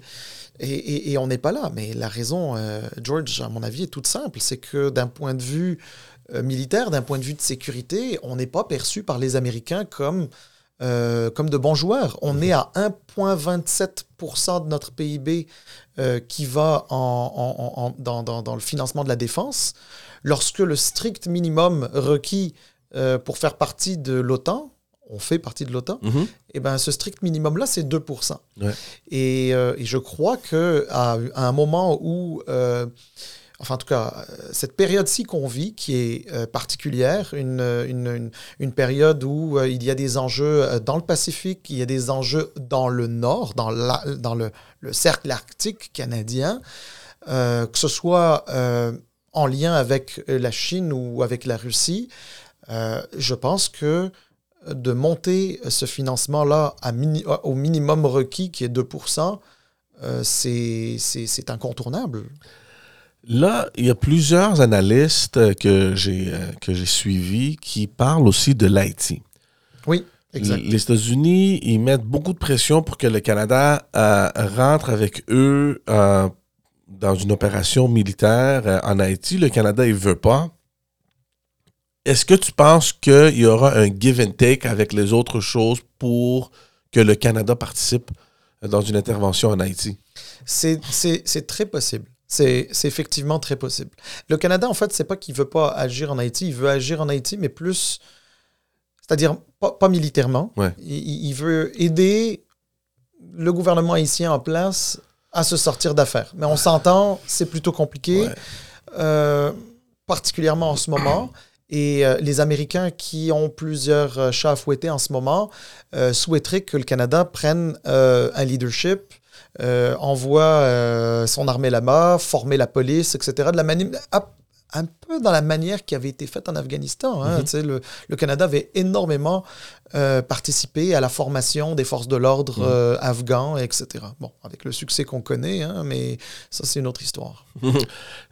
Et, et- et on n'est pas là. Mais la raison, euh, George, à mon avis, est toute simple. C'est que d'un point de vue euh, militaire, d'un point de vue de sécurité, on n'est pas perçu par les Américains comme, euh, comme de bons joueurs. On est à 1,27% de notre PIB euh, qui va en, en- en- en- dans, dans- dans le financement de la défense, lorsque le strict minimum requis euh, pour faire partie de l'OTAN, on fait partie de l'OTAN, Mhm. eh ben, ce strict minimum-là, c'est 2%. Ouais. Et, euh, et je crois qu'à à un moment où, euh, enfin en tout cas, euh, cette période-ci qu'on vit, qui est euh, particulière, une, une, période où euh, il y a des enjeux euh, dans le Pacifique, il y a des enjeux dans le Nord, dans, le, le cercle arctique canadien, euh, que ce soit euh, en lien avec euh, la Chine ou avec la Russie, euh, je pense que de monter ce financement-là au minimum requis, qui est 2%, euh, c'est c'est- c'est incontournable. Là, il y a plusieurs analystes euh, que j'ai euh, que j'ai suivis qui parlent aussi de l'Haïti. Oui, exact. Les États-Unis, ils mettent beaucoup de pression pour que le Canada euh, rentre avec eux euh, dans une opération militaire euh, en Haïti. Le Canada, il veut pas. Est-ce que tu penses qu'il y aura un give and take avec les autres choses pour que le Canada participe dans une intervention en Haïti? C'est très possible. C'est effectivement très possible. Le Canada, en fait, c'est pas qu'il veut pas agir en Haïti, il veut agir en Haïti, mais plus, c'est-à-dire pas, pas militairement. Ouais. Il, veut aider le gouvernement haïtien en place à se sortir d'affaires. Mais on s'entend, c'est plutôt compliqué, Ouais. euh, particulièrement en ce moment. Et euh, les Américains qui ont plusieurs euh, chats à fouetter en ce moment euh, souhaiteraient que le Canada prenne un leadership, euh, envoie euh, son armée là-bas, former la police, etc. De la à- un peu dans la manière qui avait été faite en Afghanistan. hein. Sais, le, le Canada avait énormément euh, participé à la formation des forces de l'ordre Mhm. euh, afghans, etc. Bon, avec le succès qu'on connaît, hein, mais ça, c'est une autre histoire.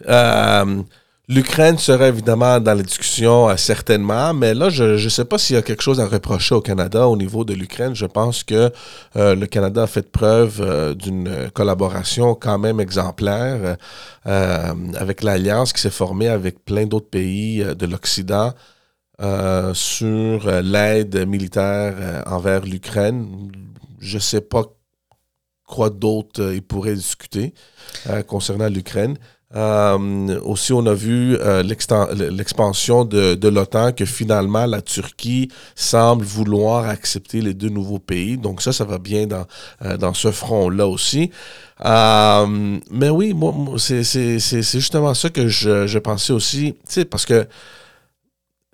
Euh, L'Ukraine serait évidemment dans la discussion euh, certainement, mais là, je ne sais pas s'il y a quelque chose à reprocher au Canada au niveau de l'Ukraine. Je pense que euh, le Canada a fait preuve euh, d'une collaboration quand même exemplaire euh, avec l'alliance qui s'est formée avec plein d'autres pays euh, de l'Occident euh, sur euh, l'aide militaire euh, envers l'Ukraine. Je ne sais pas quoi d'autre euh, ils pourraient discuter euh, concernant l'Ukraine. Euh, aussi, on a vu euh, l'expansion de, de l'OTAN, que finalement, la Turquie semble vouloir accepter les deux nouveaux pays. Donc ça, ça va bien dans, euh, dans ce front-là aussi. Euh, mais oui, moi, moi, c'est justement ça que je, je pensais aussi, tu sais, parce que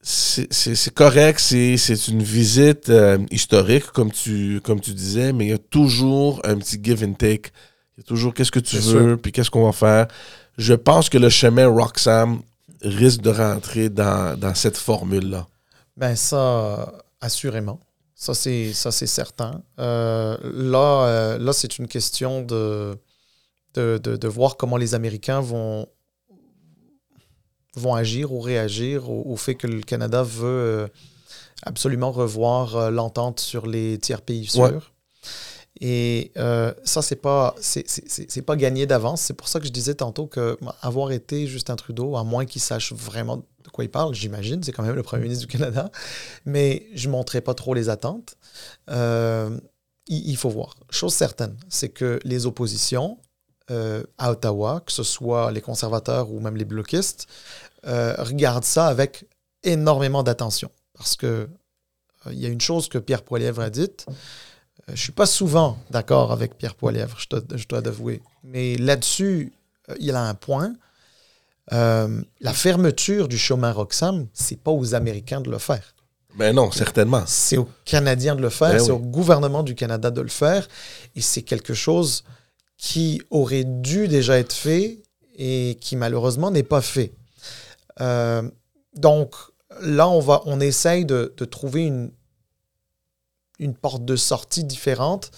c'est correct, c'est une visite euh, historique, comme tu, comme tu disais, mais il y a toujours un petit give and take. Il y a toujours qu'est-ce que tu veux, puis qu'est-ce qu'on va faire. Je pense que le chemin Roxham risque de rentrer dans, dans cette formule-là. Ben ça, assurément. Ça, c'est, ça, c'est certain. Euh, là, euh, là c'est une question de, de, de, de voir comment les Américains vont, vont agir ou réagir au, au fait que le Canada veut, euh, absolument revoir l'entente sur les tiers pays sûrs. Et ça, c'est pas, c'est pas gagné d'avance. C'est pour ça que je disais tantôt que avoir été Justin Trudeau, à moins qu'il sache vraiment de quoi il parle, j'imagine, c'est quand même le premier ministre du Canada, mais je ne montrerai pas trop les attentes. il, faut voir. Chose certaine, c'est que les oppositions à Ottawa, que ce soit les conservateurs ou même les bloquistes, regardent ça avec énormément d'attention. Parce que il y a une chose que Pierre Poilievre a dite, je ne suis pas souvent d'accord avec Pierre Poilievre, je, je dois l'avouer. Mais là-dessus, euh, il a un point. Euh, la fermeture du chemin Roxham, c'est pas aux Américains de le faire. Ben non, certainement. C'est aux Canadiens de le faire, ben c'est au gouvernement du Canada de le faire. Et c'est quelque chose qui aurait dû déjà être fait et qui malheureusement n'est pas fait. Euh, donc là, on, va, on essaye de, de trouver une, une porte de sortie différente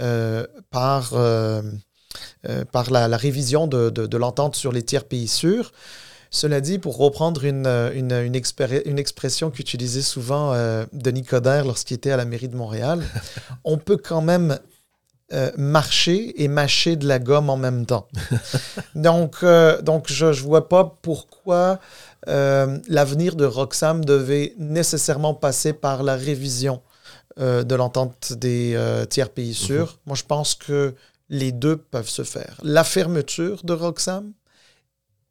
euh, par, euh, euh, par la, révision de, de, l'entente sur les tiers pays sûrs. Cela dit, pour reprendre une, une, une, une expression qu'utilisait souvent Denis Coderre lorsqu'il était à la mairie de Montréal, on peut quand même marcher et mâcher de la gomme en même temps. donc, donc je ne vois pas pourquoi l'avenir de Roxham devait nécessairement passer par la révision euh, de l'entente des euh, tiers pays mhm. sûrs. Moi, je pense que les deux peuvent se faire. La fermeture de Roxham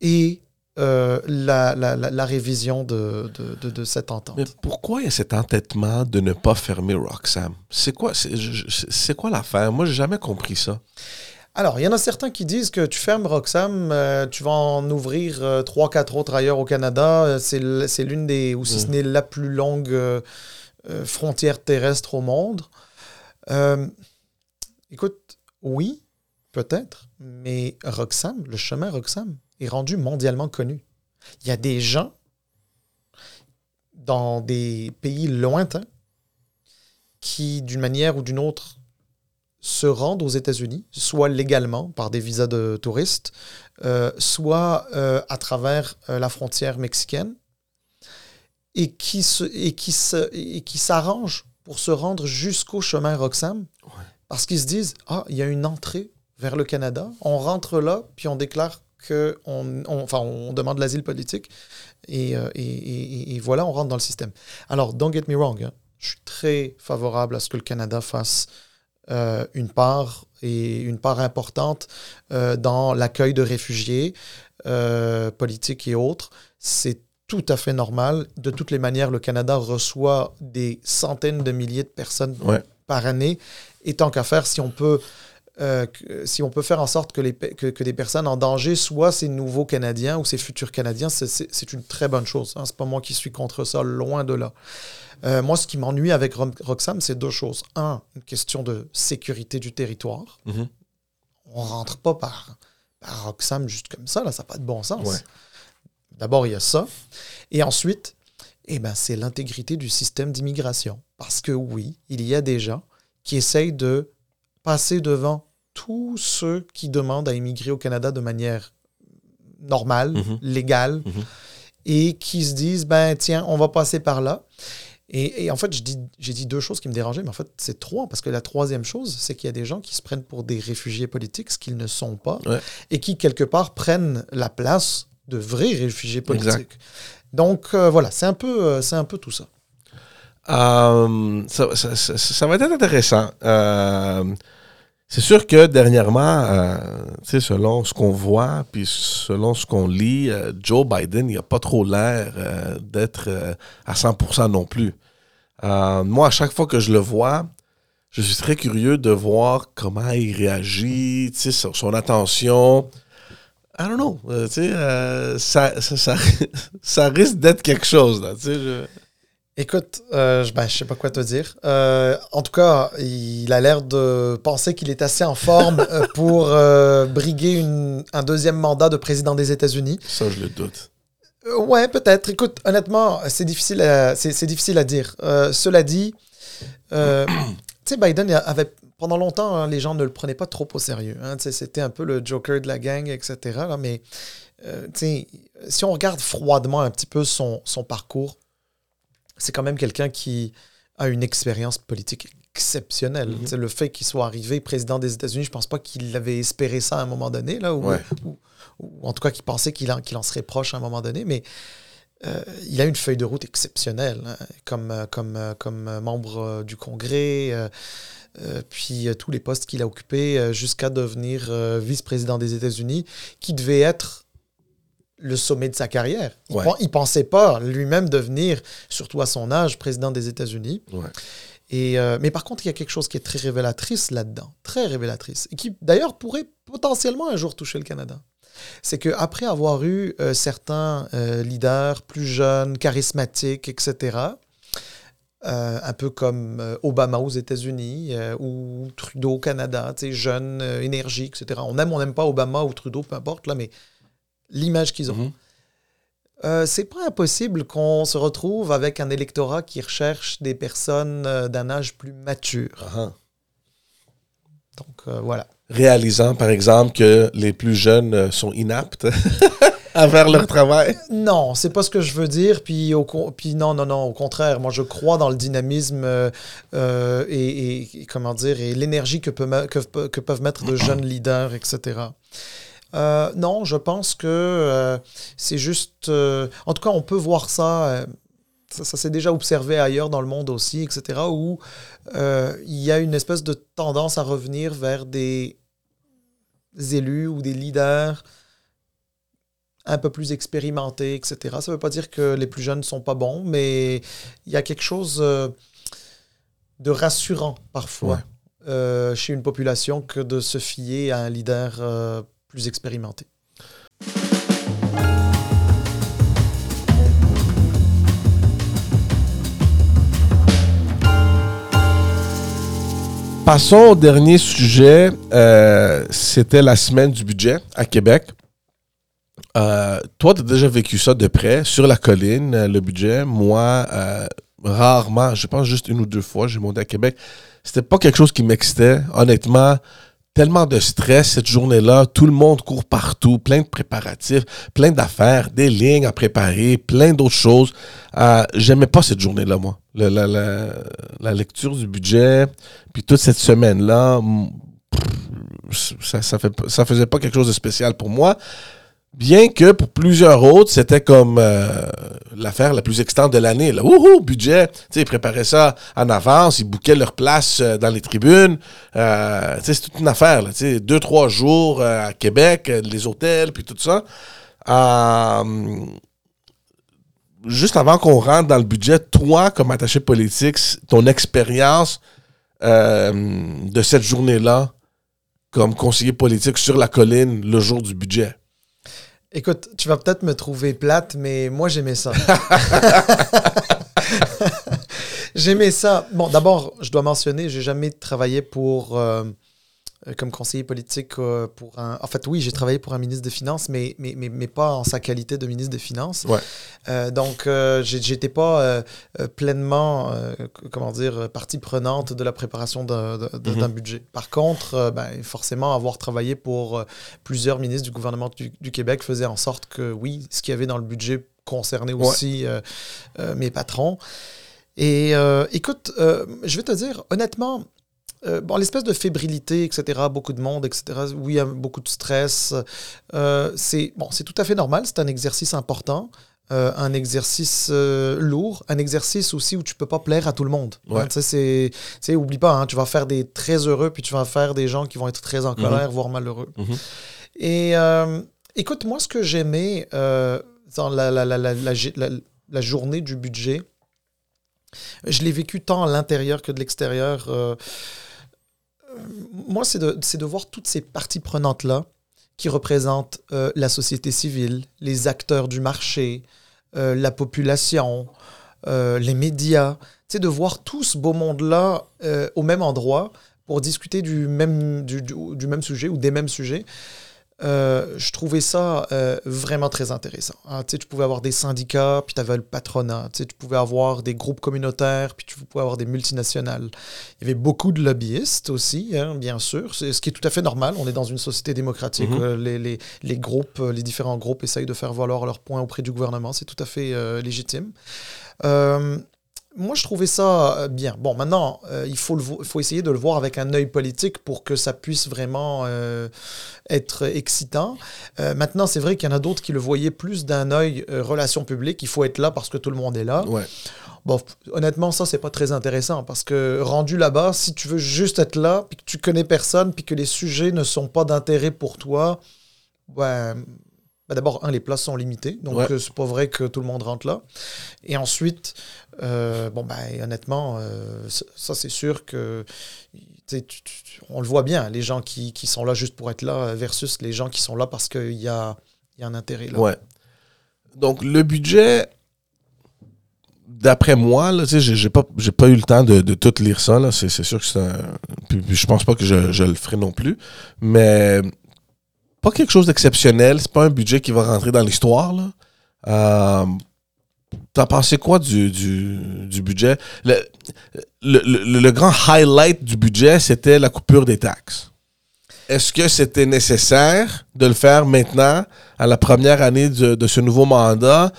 et euh, la, la, révision de, de, de, cette entente. Mais pourquoi il y a cet entêtement de ne pas fermer Roxham? C'est quoi, c'est, quoi l'affaire? Moi, j'ai jamais compris ça. Alors, il y en a certains qui disent que tu fermes Roxham, tu vas en ouvrir trois, quatre autres ailleurs au Canada. C'est, l'une des, ou si ce mm. n'est la plus longue euh, frontières terrestres au monde. Euh, écoute, oui, peut-être, mais Roxham, le chemin Roxham, est rendu mondialement connu. Il y a des gens dans des pays lointains qui, d'une manière ou d'une autre, se rendent aux États-Unis, soit légalement par des visas de touristes, euh, soit à travers la frontière mexicaine, et qui se, et qui se, et qui s'arrangent pour se rendre jusqu'au chemin Roxham. Parce qu'ils se disent ah il y a une entrée vers le Canada. On rentre là puis on déclare que on, enfin on demande l'asile politique. Euh, et, et, et, voilà on rentre dans le système alors don't get me wrong hein. je suis très favorable à ce que le Canada fasse euh, une part et une part importante euh, dans l'accueil de réfugiés politiques et autres. C'est tout à fait normal. De toutes les manières, le Canada reçoit des centaines de milliers de personnes par année. Et tant qu'à faire, si on peut, euh, si on peut faire en sorte que, les, que, des personnes en danger soient ces nouveaux Canadiens ou ces futurs Canadiens, c'est une très bonne chose. Hein. C'est pas moi qui suis contre ça, loin de là. Euh, moi, ce qui m'ennuie avec Roxham, c'est deux choses. Un, une question de sécurité du territoire. On mm-hmm. ne On rentre pas par, par Roxham juste comme ça, là, ça n'a pas de bon sens. D'abord, il y a ça. Et ensuite, eh ben, c'est l'intégrité du système d'immigration. Parce que oui, il y a des gens qui essayent de passer devant tous ceux qui demandent à immigrer au Canada de manière normale, mhm. légale, mhm. et qui se disent, ben tiens, on va passer par là. Et, en fait, j'ai dit deux choses qui me dérangeaient, mais en fait, c'est trois, parce que la troisième chose, c'est qu'il y a des gens qui se prennent pour des réfugiés politiques, ce qu'ils ne sont pas, et qui, quelque part, prennent la place de vrais réfugiés politiques. Donc euh, voilà, c'est un, peu, euh, c'est un peu tout ça. Euh, ça, va être intéressant. c'est sûr que dernièrement, selon ce qu'on voit, puis selon ce qu'on lit, Joe Biden, il n'a pas trop l'air d'être à 100% non plus. moi, à chaque fois que je le vois, je suis très curieux de voir comment il réagit, son attention. I don't know. Euh, tu sais, euh, ça, ça, ça, risque d'être quelque chose. Là, tu sais, je... Écoute, euh, ben, je sais pas quoi te dire. Euh, en tout cas, il a l'air de penser qu'il est assez en forme pour briguer une, un deuxième mandat de président des États-Unis. Ça, je le doute. ouais, peut-être. Écoute, honnêtement, c'est difficile, à, c'est, difficile à dire. cela dit, tu sais, Biden avait pendant longtemps, hein, les gens ne le prenaient pas trop au sérieux. Hein, c'était un peu le Joker de la gang, etc. Là, mais euh, si on regarde froidement un petit peu son, son parcours, c'est quand même quelqu'un qui a une expérience politique exceptionnelle. Mhm. C'est Le fait qu'il soit arrivé président des États-Unis, je pense pas qu'il avait espéré ça à un moment donné, là, ou, Ouais. ou- ou en tout cas qu'il pensait qu'il en, serait proche à un moment donné, mais euh, il a une feuille de route exceptionnelle hein, comme, euh, comme, comme membre du Congrès, euh, euh, puis euh, tous les postes qu'il a occupés euh, jusqu'à devenir vice-président des États-Unis, qui devait être le sommet de sa carrière. Il Ouais. Il pensait pas lui-même devenir, surtout à son âge, président des États-Unis. Ouais. Et, mais par contre, il y a quelque chose qui est très révélatrice là-dedans, très révélatrice, et qui d'ailleurs pourrait potentiellement un jour toucher le Canada. C'est qu'après avoir eu certains leaders plus jeunes, charismatiques, etc., euh, un peu comme euh, Obama aux États-Unis euh, ou Trudeau au Canada, tu sais, jeune, énergique, etc. On aime, on n'aime pas Obama ou Trudeau, peu importe, là, mais l'image qu'ils ont. Mhm. C'est pas impossible qu'on se retrouve avec un électorat qui recherche des personnes d'un âge plus mature. Ah. Donc euh, voilà. Réalisant, par exemple, que les plus jeunes sont inaptes à faire leur travail. Non, c'est pas ce que je veux dire. Puis, au, puis non, non, non, au contraire, moi je crois dans le dynamisme euh, euh, et, comment dire et l'énergie que, peut que, pe- que peuvent mettre de jeunes leaders, etc. Euh, non, je pense que c'est juste. en tout cas, on peut voir ça. ça, s'est déjà observé ailleurs dans le monde aussi, etc., où il y a une espèce de tendance à revenir vers des élus ou des leaders un peu plus expérimentés, etc. Ça ne veut pas dire que les plus jeunes ne sont pas bons, mais il y a quelque chose euh, de rassurant parfois Ouais. euh, chez une population que de se fier à un leader euh, plus expérimenté. Passons au dernier sujet. Euh, C'était la semaine du budget à Québec. Euh, toi, tu as déjà vécu ça de près, sur la colline, euh, le budget. Moi, euh, rarement, je pense juste une ou deux fois, j'ai monté à Québec. C'était pas quelque chose qui m'excitait. Honnêtement, tellement de stress cette journée-là. Tout le monde court partout, plein de préparatifs, plein d'affaires, des lignes à préparer, plein d'autres choses. J'aimais pas cette journée-là, moi. La, la- lecture du budget, puis toute cette semaine-là, ça, ça faisait pas quelque chose de spécial pour moi. Bien que pour plusieurs autres, c'était comme euh, l'affaire la plus excitante de l'année. Là. Wouhou, budget. Ils préparaient ça en avance, ils bouquaient leur place euh, dans les tribunes. Euh, c'est toute une affaire. Là, deux, trois jours euh, à Québec, euh, les hôtels, puis tout ça. Juste avant qu'on rentre dans le budget, toi, comme attaché politique, ton expérience de cette journée-là comme conseiller politique sur la colline le jour du budget. Écoute, tu vas peut-être me trouver plate, mais moi j'aimais ça. j'aimais ça. Bon, d'abord, je dois mentionner, j'ai jamais travaillé pour euh, comme conseiller politique euh, pour un. En fait, oui, j'ai travaillé pour un ministre des Finances, mais, mais, mais, mais pas en sa qualité de ministre des Finances. Ouais. Euh, donc, euh, j'étais pas euh, euh, pleinement, euh, comment dire, partie prenante de la préparation d'un Mhm. budget. Par contre, euh, ben, forcément, avoir travaillé pour euh, plusieurs ministres du gouvernement du, du Québec faisait en sorte que, oui, ce qu'il y avait dans le budget concernait aussi euh, euh, mes patrons. Et euh, écoute, euh, je vais te dire, honnêtement, euh, bon, l'espèce de fébrilité, etc., beaucoup de monde, etc., oui, il y a beaucoup de stress, euh, c'est bon, tout à fait normal, c'est un exercice important. euh, un exercice euh, lourd, un exercice aussi où tu peux pas plaire à tout le monde. Ouais. Hein, c'est, oublie pas, hein, tu vas faire des très heureux, puis tu vas faire des gens qui vont être très en Mhm. colère, voire malheureux. Mhm. Et euh, écoute, moi, ce que j'aimais dans la, la, la- la journée du budget, je l'ai vécu tant à l'intérieur que de l'extérieur. Moi, c'est de, c'est voir toutes ces parties prenantes-là qui représentent euh, la société civile, les acteurs du marché, euh, la population, euh, les médias. Sais, de voir tout ce beau monde-là au même endroit pour discuter du même sujet ou des mêmes sujets. Euh, je trouvais ça euh, vraiment très intéressant. hein. tu sais, tu pouvais avoir des syndicats, puis tu avais le patronat. Tu sais, tu pouvais avoir des groupes communautaires, puis tu pouvais avoir des multinationales. Il y avait beaucoup de lobbyistes aussi, hein, bien sûr, c'est ce qui est tout à fait normal. On est dans une société démocratique. Mhm. euh, les, les, les groupes, euh, les différents groupes essayent de faire valoir leurs points auprès du gouvernement. C'est tout à fait euh, légitime. Moi, je trouvais ça euh, bien. Bon, maintenant, euh, il, faut le faut essayer de le voir avec un œil politique pour que ça puisse vraiment euh, être excitant. Euh, maintenant, c'est vrai qu'il y en a d'autres qui le voyaient plus d'un œil relation publique. Il faut être là parce que tout le monde est là. Ouais. Bon, honnêtement, ça, c'est pas très intéressant parce que rendu là-bas, si tu veux juste être là, puis que tu connais personne, puis que les sujets ne sont pas d'intérêt pour toi, ouais, ben d'abord, un, les places sont limitées, donc Ouais. c'est pas vrai que tout le monde rentre là. Et ensuite, euh, bon, ben honnêtement, euh, ça, c'est sûr que. on le voit bien, les gens qui, qui sont là juste pour être là versus les gens qui sont là parce qu'il y a, y a un intérêt. Ouais. Donc, le budget, d'après moi, là, j'ai pas, j'ai pas eu le temps de, de tout lire ça. là. C'est c'est sûr que c'est un. Puis, puis je pense pas que je, je le ferai non plus. Mais pas quelque chose d'exceptionnel. C'est pas un budget qui va rentrer dans l'histoire. là. Euh, T'as pensé quoi du, du, budget? Le, le, le- le grand highlight du budget, c'était la coupure des taxes. Est-ce que c'était nécessaire de le faire maintenant, à la première année de, de ce nouveau mandat?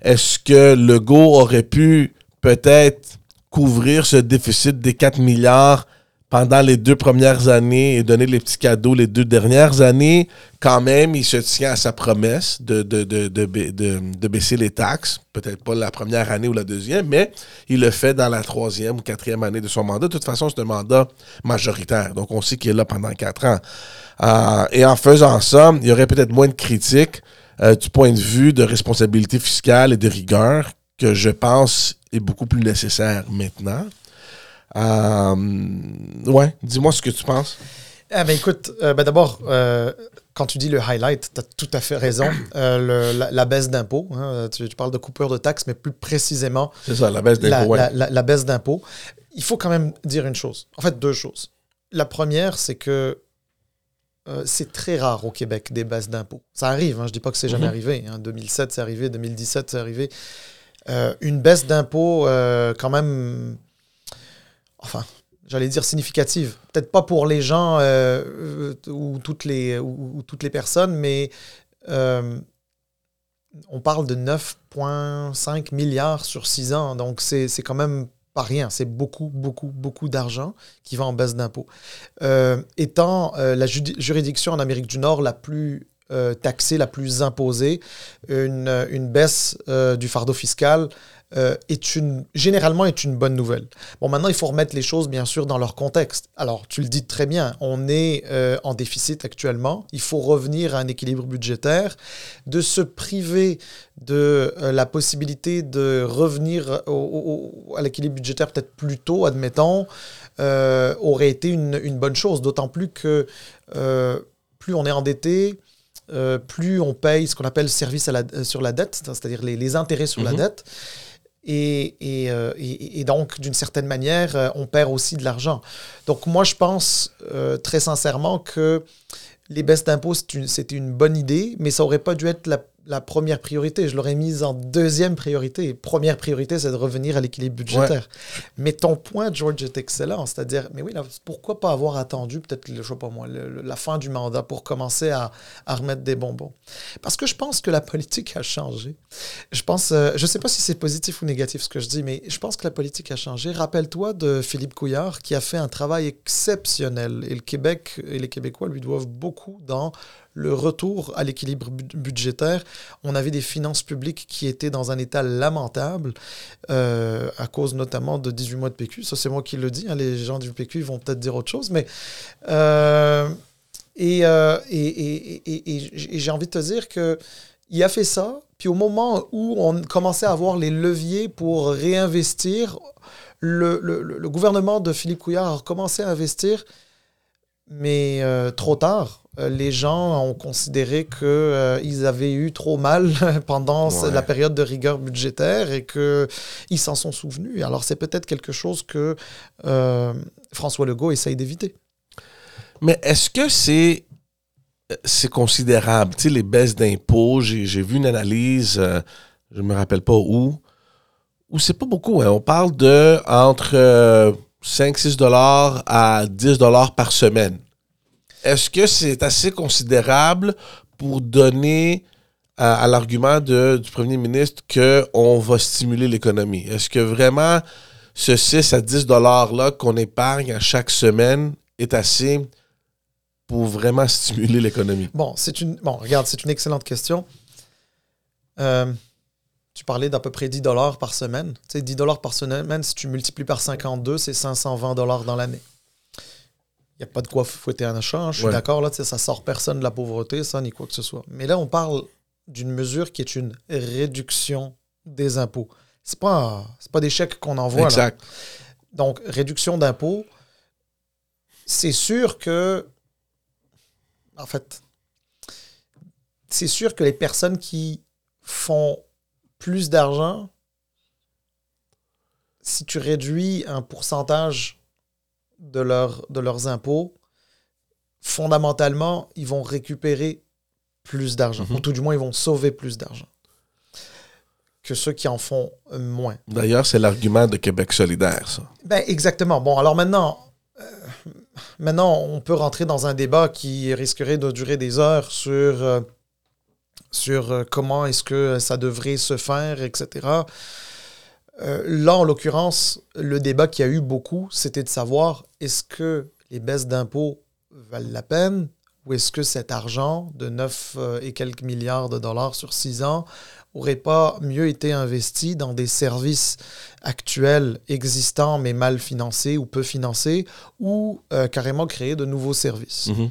Est-ce que Legault aurait pu peut-être couvrir ce déficit des 4 milliards pendant les deux premières années et donner les petits cadeaux les deux dernières années? Quand même, il se tient à sa promesse de, de, de, de, ba- de- de baisser les taxes. Peut-être pas la première année ou la deuxième, mais il le fait dans la troisième ou quatrième année de son mandat. De toute façon, c'est un mandat majoritaire. Donc, on sait qu'il est là pendant quatre ans. Euh, et en faisant ça, il y aurait peut-être moins de critiques euh, du point de vue de responsabilité fiscale et de rigueur que je pense est beaucoup plus nécessaire maintenant. Euh, ouais, dis-moi ce que tu penses. Ah ben écoute, euh, ben d'abord, euh, quand tu dis le highlight, tu as tout à fait raison. Euh, le- la, la baisse d'impôts, hein, tu, tu parles de coupure de taxes, mais plus précisément C'est ça, la baisse la, d'impôts. ouais. la- la- la baisse d'impôts. Il faut quand même dire une chose. En fait, deux choses. La première, c'est que euh, c'est très rare au Québec des baisses d'impôts. Ça arrive, hein, je dis pas que c'est jamais Mhm. arrivé. En 2007, c'est arrivé, 2017, c'est arrivé. Une baisse d'impôts quand même, enfin, j'allais dire significative. Peut-être pas pour les gens euh, euh, ou, toutes les, ou, ou toutes les personnes, mais euh, on parle de 9,5 milliards sur 6 ans. Donc, c'est quand même pas rien. C'est beaucoup, beaucoup, beaucoup d'argent qui va en baisse d'impôts. Étant la juridiction en Amérique du Nord la plus taxée, la plus imposée, une, baisse du fardeau fiscal euh, est une, généralement est une bonne nouvelle. Bon, maintenant, il faut remettre les choses, bien sûr, dans leur contexte. Alors, tu le dis très bien, on est euh, en déficit actuellement. Il faut revenir à un équilibre budgétaire. De se priver de euh, la possibilité de revenir au- au- à l'équilibre budgétaire peut-être plus tôt, admettons, aurait été une, une bonne chose. D'autant plus que plus on est endetté, euh, plus on paye ce qu'on appelle service à la- euh, sur la dette, c'est-à-dire les, les intérêts sur la Mhm. dette. Euh, et- donc, d'une certaine manière, euh, on perd aussi de l'argent. Donc, moi, je pense euh, très sincèrement que les baisses d'impôts, c'est une- c'était une, bonne idée, mais ça n'aurait pas dû être la, la première priorité. Je l'aurais mise en deuxième priorité. Première priorité, c'est de revenir à l'équilibre budgétaire. Mais ton point, George, est excellent. C'est-à-dire, mais oui, là, pourquoi pas avoir attendu peut-être, le- je sais pas moi, le- la fin du mandat pour commencer à, à remettre des bonbons? Parce que je pense que la politique a changé. Je pense, euh, je sais pas si c'est positif ou négatif ce que je dis, mais je pense que la politique a changé. Rappelle-toi de Philippe Couillard qui a fait un travail exceptionnel et le Québec et les Québécois lui doivent beaucoup dans le retour à l'équilibre bu- budgétaire. On avait des finances publiques qui étaient dans un état lamentable euh, à cause notamment de 18 mois de PQ. Ça, c'est moi qui le dis. hein. Les gens du PQ vont peut-être dire autre chose, mais euh, et, euh, et, et- et- et- j'ai envie de te dire que il a fait ça, puis au moment où on commençait à avoir les leviers pour réinvestir, le- le gouvernement de Philippe Couillard a commencé à investir, mais euh, trop tard. Euh, Les gens ont considéré qu'ils avaient eu trop mal pendant Ouais. la période de rigueur budgétaire et qu'ils s'en sont souvenus. Alors c'est peut-être quelque chose que euh, François Legault essaye d'éviter. Mais est-ce que c'est c'est considérable? Tu sais, les baisses d'impôts, j'ai vu une analyse, euh, je me rappelle pas où, où c'est pas beaucoup. hein. On parle de entre 5-6 dollars à 10 dollars par semaine. Est-ce que c'est assez considérable pour donner à, à l'argument du premier ministre qu'on va stimuler l'économie? Est-ce que vraiment ce 6 à 10 dollars-là qu'on épargne à chaque semaine est assez pour vraiment stimuler l'économie? Bon, c'est une, bon, regarde, c'est une excellente question. Euh, tu parlais d'à peu près 10 dollars par semaine. Tu sais, 10 dollars par semaine, si tu multiplies par 52, c'est 520 dollars dans l'année. Il n'y a pas de quoi fouetter un achat. hein, Je suis Ouais. d'accord, là, tu sais, ça sort personne de la pauvreté, ça, ni quoi que ce soit. Mais là, on parle d'une mesure qui est une réduction des impôts. C'est pas, c'est pas des chèques qu'on envoie. là. exact. Donc, réduction d'impôts, c'est sûr que. En fait, c'est sûr que les personnes qui font plus d'argent, si tu réduis un pourcentage de, leur, de leurs impôts, fondamentalement, ils vont récupérer plus d'argent. Mhm. Ou tout du moins, ils vont sauver plus d'argent que ceux qui en font moins. D'ailleurs, c'est l'argument de Québec solidaire, ça. Ben, exactement. Bon, alors maintenant, euh, maintenant, on peut rentrer dans un débat qui risquerait de durer des heures sur, euh, sur euh, comment est-ce que ça devrait se faire, etc. Euh, là, en l'occurrence, le débat qu'il y a eu beaucoup, c'était de savoir est-ce que les baisses d'impôts valent la peine ou est-ce que cet argent de 9 euh, et quelques milliards de dollars sur 6 ans aurait pas mieux été investi dans des services actuels, existants, mais mal financés ou peu financés, ou euh, carrément créer de nouveaux services? Mhm.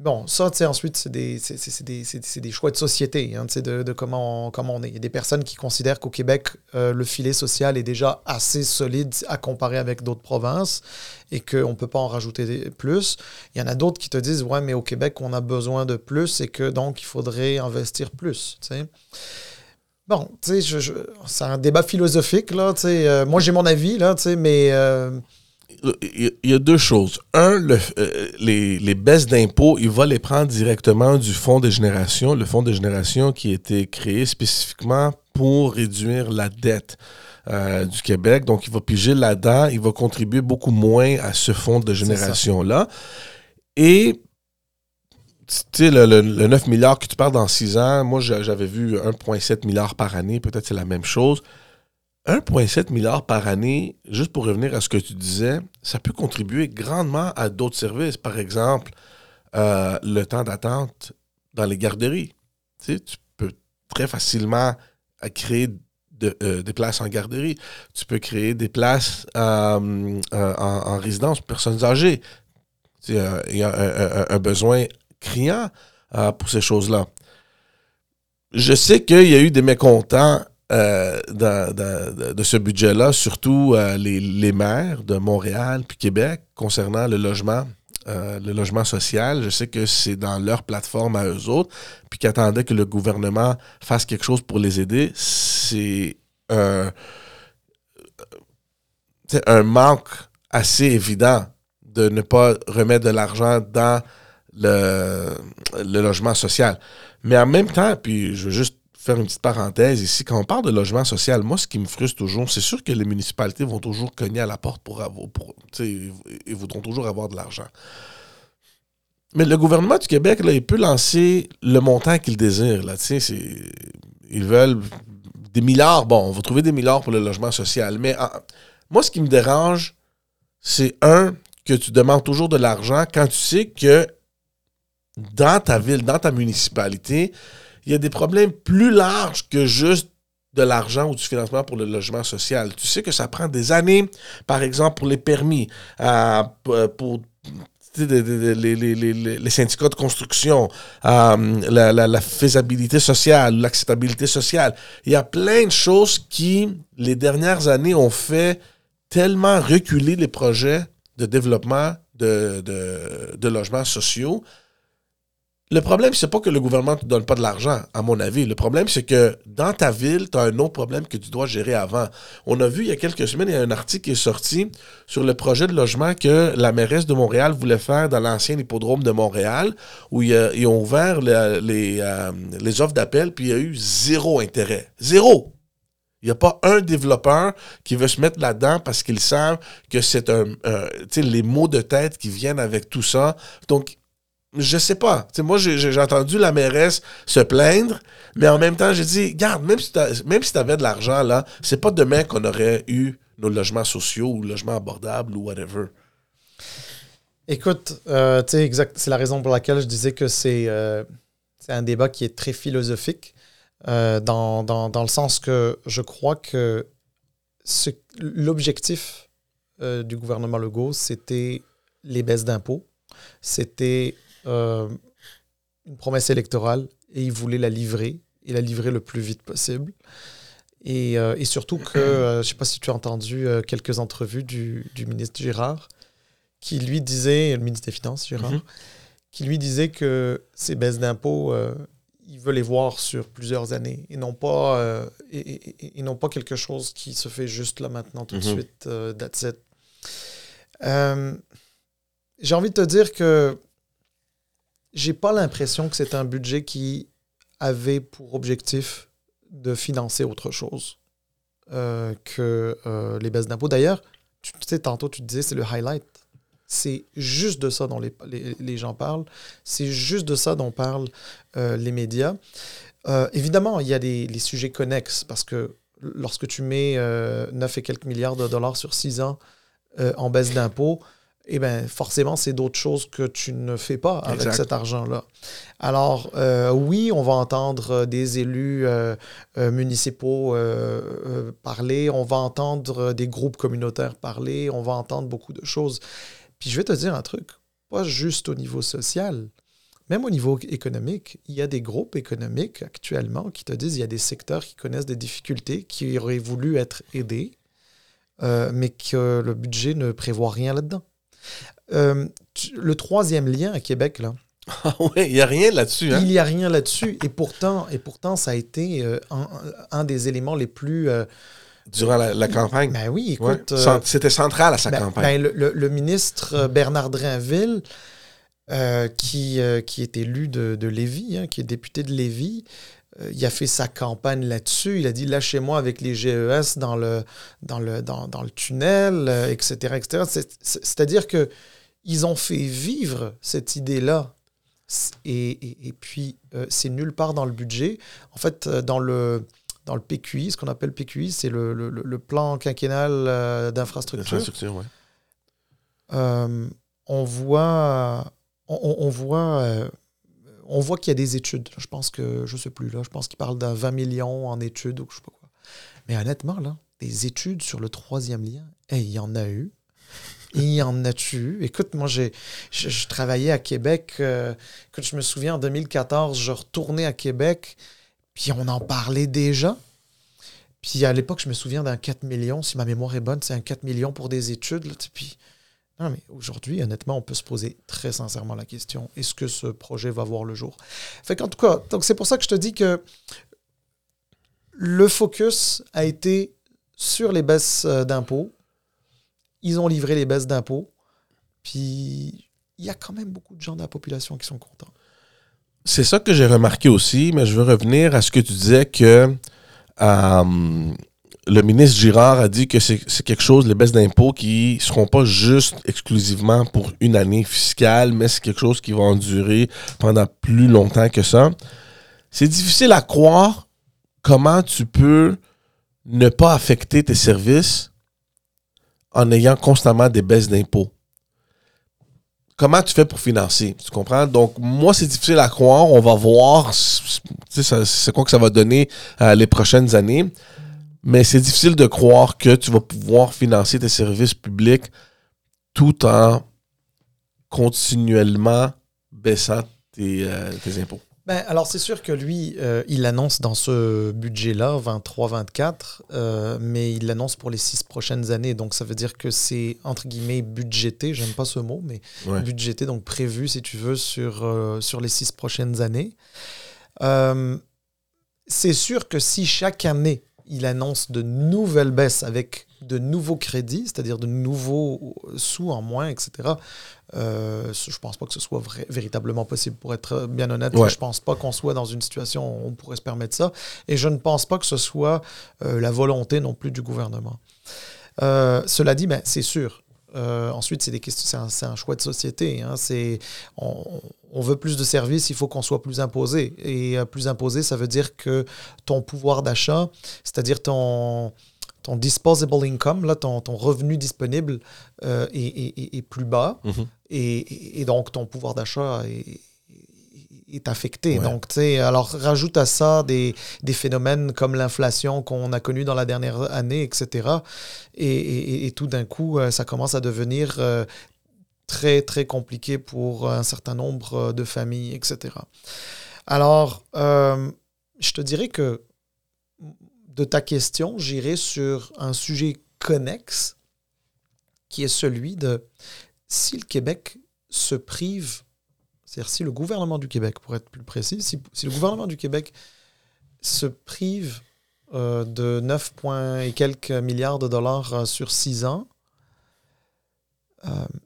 Bon, ça, tu sais, ensuite, c'est des, des, des choix de société, hein, de, de comment, on, comment on est. Il y a des personnes qui considèrent qu'au Québec, euh, le filet social est déjà assez solide à comparer avec d'autres provinces et qu'on ne peut pas en rajouter plus. Il y en a d'autres qui te disent, ouais, mais au Québec, on a besoin de plus et que donc, il faudrait investir plus, tu sais. Bon, tu sais, c'est un débat philosophique, là, tu sais. euh, moi, j'ai mon avis, là, tu sais, mais... euh, Il y a- deux choses. Un, le- euh, les, les baisses d'impôts, il va les prendre directement du Fonds de génération. Le Fonds de génération qui a été créé spécifiquement pour réduire la dette euh, du Québec. Donc, il va piger là-dedans. Il va contribuer beaucoup moins à ce fonds de génération-là. Et, tu sais, le, le- le 9 milliards que tu parles dans 6 ans, moi, j'a- j'avais vu 1,7 milliard par année. Peut-être c'est la même chose. 1,7 milliard par année, juste pour revenir à ce que tu disais, ça peut contribuer grandement à d'autres services. Par exemple, euh, le temps d'attente dans les garderies. Tu peux très facilement créer euh, des places en garderie. Tu peux créer des places euh, en, en résidence pour personnes âgées. Il y a un, besoin criant pour ces choses-là. Je sais qu'il y a eu des mécontents euh, de- ce budget-là, surtout euh, les, maires de Montréal puis Québec concernant le logement, euh, le logement social. Je sais que c'est dans leur plateforme à eux autres, puis qu'ils attendaient que le gouvernement fasse quelque chose pour les aider. C'est un, c'est un manque assez évident de ne pas remettre de l'argent dans le, le logement social. Mais en même temps, puis je veux juste faire une petite parenthèse ici, quand on parle de logement social, moi, ce qui me frustre toujours, c'est sûr que les municipalités vont toujours cogner à la porte pour avoir, pour, ils- voudront toujours avoir de l'argent. Mais le gouvernement du Québec, là, il peut lancer le montant qu'il désire. Là, c'est- ils veulent des milliards. Bon, on va trouver des milliards pour le logement social. Mais moi, ce qui me dérange, c'est un, que tu demandes toujours de l'argent quand tu sais que dans ta ville, dans ta municipalité, il y a des problèmes plus larges que juste de l'argent ou du financement pour le logement social. Tu sais que ça prend des années, par exemple, pour les permis, pour les, syndicats de construction, euh, la, la- faisabilité sociale, l'acceptabilité sociale. Il y a plein de choses qui, les dernières années, ont fait tellement reculer les projets de développement de logements sociaux. Le problème, c'est pas que le gouvernement ne te donne pas de l'argent, à mon avis. Le problème, c'est que dans ta ville, tu as un autre problème que tu dois gérer avant. On a vu il y a quelques semaines, il y a un article qui est sorti sur le projet de logement que la mairesse de Montréal voulait faire dans l'ancien hippodrome de Montréal, où ils ont ouvert euh, les offres d'appel, puis il y a eu zéro intérêt. Zéro! Il n'y a pas un développeur qui veut se mettre là-dedans parce qu'ils savent que c'est un. sais, les mots de tête qui viennent avec tout ça. Donc, je sais pas. moi, j'ai entendu la mairesse se plaindre, mais en même temps, j'ai dit, garde, même si tu avais de l'argent, là, c'est pas demain qu'on aurait eu nos logements sociaux ou logements abordables ou whatever. Écoute, euh, c'est la raison pour laquelle je disais que c'est euh, un débat qui est très philosophique, euh, dans, dans, dans, le sens que je crois que l'objectif euh, du gouvernement Legault, c'était les baisses d'impôts, c'était une promesse électorale et il voulait la livrer et la livrer le plus vite possible. Et, et surtout que, je ne sais pas si tu as entendu quelques entrevues du, du ministre Girard, qui lui disait, le ministre des Finances, Gérard, mhm. qui lui disait que ces baisses d'impôts, euh, il veut les voir sur plusieurs années et non pas, euh, et, non pas quelque chose qui se fait juste là maintenant, tout de mhm. suite, euh, that's it. j'ai envie de te dire que j'ai pas l'impression que c'est un budget qui avait pour objectif de financer autre chose que les baisses d'impôts. D'ailleurs, tu sais, tantôt, tu disais, c'est le highlight c'est juste de ça dont les, les, gens parlent. C'est juste de ça dont parlent euh, les médias. Euh, évidemment, il y a des, les sujets connexes parce que lorsque tu mets 9 euh, et quelques milliards de dollars sur 6 ans en baisse d'impôts, eh ben, forcément, c'est d'autres choses que tu ne fais pas avec cet argent-là. Alors, oui, on va entendre des élus municipaux parler, on va entendre des groupes communautaires parler, on va entendre beaucoup de choses. Puis je vais te dire un truc, pas juste au niveau social, même au niveau économique, il y a des groupes économiques actuellement qui te disent qu'il y a des secteurs qui connaissent des difficultés, qui auraient voulu être aidés, euh, mais que le budget ne prévoit rien là-dedans. Euh, le troisième lien à Québec, là. Ah oui, il n'y a rien là-dessus. Hein? Il n'y a rien là-dessus. Et pourtant, et pourtant, ça a été euh, un, des éléments les plus durant la, campagne? Ben oui, écoute. Euh, c'était central à sa ben, campagne. Ben, le, ministre euh, Bernard Drinville, euh, qui, qui est élu de, de Lévis, hein, qui est député de Lévis, il a fait sa campagne là-dessus. Il a dit lâchez-moi avec les GES dans le, dans le, dans, dans le tunnel, etc. etc. C'est-à-dire que ils ont fait vivre cette idée-là. Et, et, puis, c'est nulle part dans le budget. En fait, dans le, dans le PQI, ce qu'on appelle PQI, c'est le, le, plan quinquennal euh, d'infrastructure. Euh, on voit, on, voit, euh, on voit qu'il y a des études. Je pense que, je sais plus, là, je pense qu'il parle d'un 20 millions en études ou je sais pas quoi. Mais honnêtement, là, des études sur le troisième lien, il y en a eu. Il y en a-tu? Écoute, moi, j'ai, je, travaillais à Québec. quand je me souviens, en 2014, je retournais à Québec. Puis on en parlait déjà. Puis à l'époque, je me souviens d'un 4 millions, si ma mémoire est bonne, c'est un 4 millions pour des études. Non, mais aujourd'hui, honnêtement, on peut se poser très sincèrement la question est-ce que ce projet va voir le jour? Fait qu'en tout cas, donc c'est pour ça que je te dis que le focus a été sur les baisses euh, d'impôts. Ils ont livré les baisses d'impôts. Puis il y a quand même beaucoup de gens de la population qui sont contents. C'est ça que j'ai remarqué aussi, mais je veux revenir à ce que tu disais que euh, le ministre Girard a dit que c'est quelque chose, les baisses d'impôts, qui ne seront pas juste exclusivement pour une année fiscale, mais c'est quelque chose qui va endurer pendant plus longtemps que ça. C'est difficile à croire comment tu peux ne pas affecter tes services en ayant constamment des baisses d'impôts comment tu fais pour financer? Tu comprends? Donc, moi, c'est difficile à croire. On va voir c'est quoi que ça va donner euh, les prochaines années. Mais c'est difficile de croire que tu vas pouvoir financer tes services publics tout en continuellement baissant tes euh, impôts. Ben, alors, c'est sûr que lui, euh, il annonce dans ce budget-là, 23-24, euh, mais il l'annonce pour les six prochaines années. Donc, ça veut dire que c'est, entre guillemets, budgété, j'aime pas ce mot, mais budgété, donc prévu, si tu veux, sur, euh, sur les six prochaines années. c'est sûr que si chaque année, il annonce de nouvelles baisses avec de nouveaux crédits, c'est-à-dire de nouveaux sous en moins, etc. Euh, je ne pense pas que ce soit véritablement possible. Pour être bien honnête, je ne pense pas qu'on soit dans une situation où on pourrait se permettre ça. Et je ne pense pas que ce soit euh, la volonté non plus du gouvernement. Euh, cela dit, ben, c'est sûr, Euh, ensuite, c'est des questions, c'est un, choix de société. Hein. c'est, on, veut plus de services, il faut qu'on soit plus imposé. Et euh, plus imposé, ça veut dire que ton pouvoir d'achat, c'est-à-dire ton, ton disposable income, là, ton, ton revenu disponible euh, est, plus bas. Mm-hmm. et, et, donc, ton pouvoir d'achat est, est affecté. Donc, tu sais, alors rajoute à ça des, des phénomènes comme l'inflation qu'on a connue dans la dernière année, etc. Et, et, tout d'un coup, euh, ça commence à devenir euh, très, très compliqué pour un certain nombre euh, de familles, etc. Alors, je te dirais que de ta question, j'irai sur un sujet connexe qui est celui de si le Québec se prive c'est-à-dire si le gouvernement du Québec, pour être plus précis, si, le gouvernement du Québec se prive euh, de 9 points et quelques milliards de dollars euh, sur 6 ans, euh,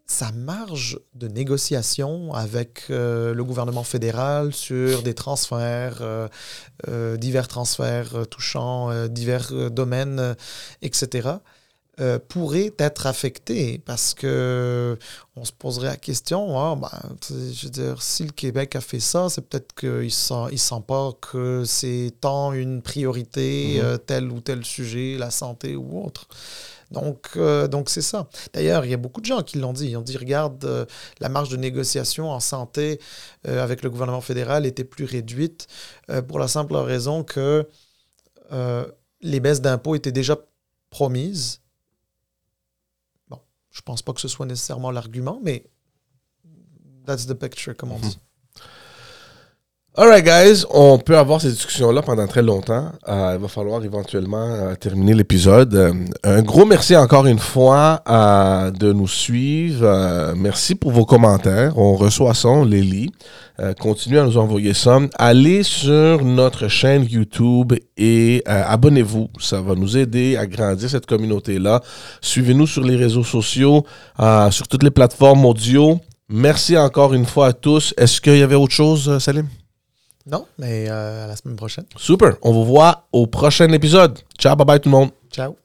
sa marge de négociation avec le gouvernement fédéral sur des transferts, divers transferts touchant divers domaines, etc., euh, pourrait être affecté parce que on se poserait la question ah, ben, je veux dire si le Québec a fait ça c'est peut-être qu'il sent il sent pas que c'est tant une priorité mhm. euh, tel ou tel sujet la santé ou autre donc, euh, donc c'est ça. D'ailleurs, il y a beaucoup de gens qui l'ont dit. Ils ont dit, regarde, la marge de négociation en santé avec le gouvernement fédéral était plus réduite pour la simple raison que les baisses d'impôts étaient déjà promises je pense pas que ce soit nécessairement l'argument, mais that's the picture, comme on dit. Alright, guys, on peut avoir ces discussions-là pendant très longtemps. Euh, il va falloir éventuellement euh, terminer l'épisode. Euh, un gros merci encore une fois de nous suivre. merci pour vos commentaires. On reçoit ça, on les continuez à nous envoyer ça. Allez sur notre chaîne YouTube et abonnez-vous. Ça va nous aider à grandir cette communauté-là. Suivez-nous sur les réseaux sociaux, sur toutes les plateformes audio. Merci encore une fois à tous. Est-ce qu'il y avait autre chose, Salim? Non, mais euh, à la semaine prochaine. Super. On vous voit au prochain épisode. Ciao, bye bye tout le monde. Ciao.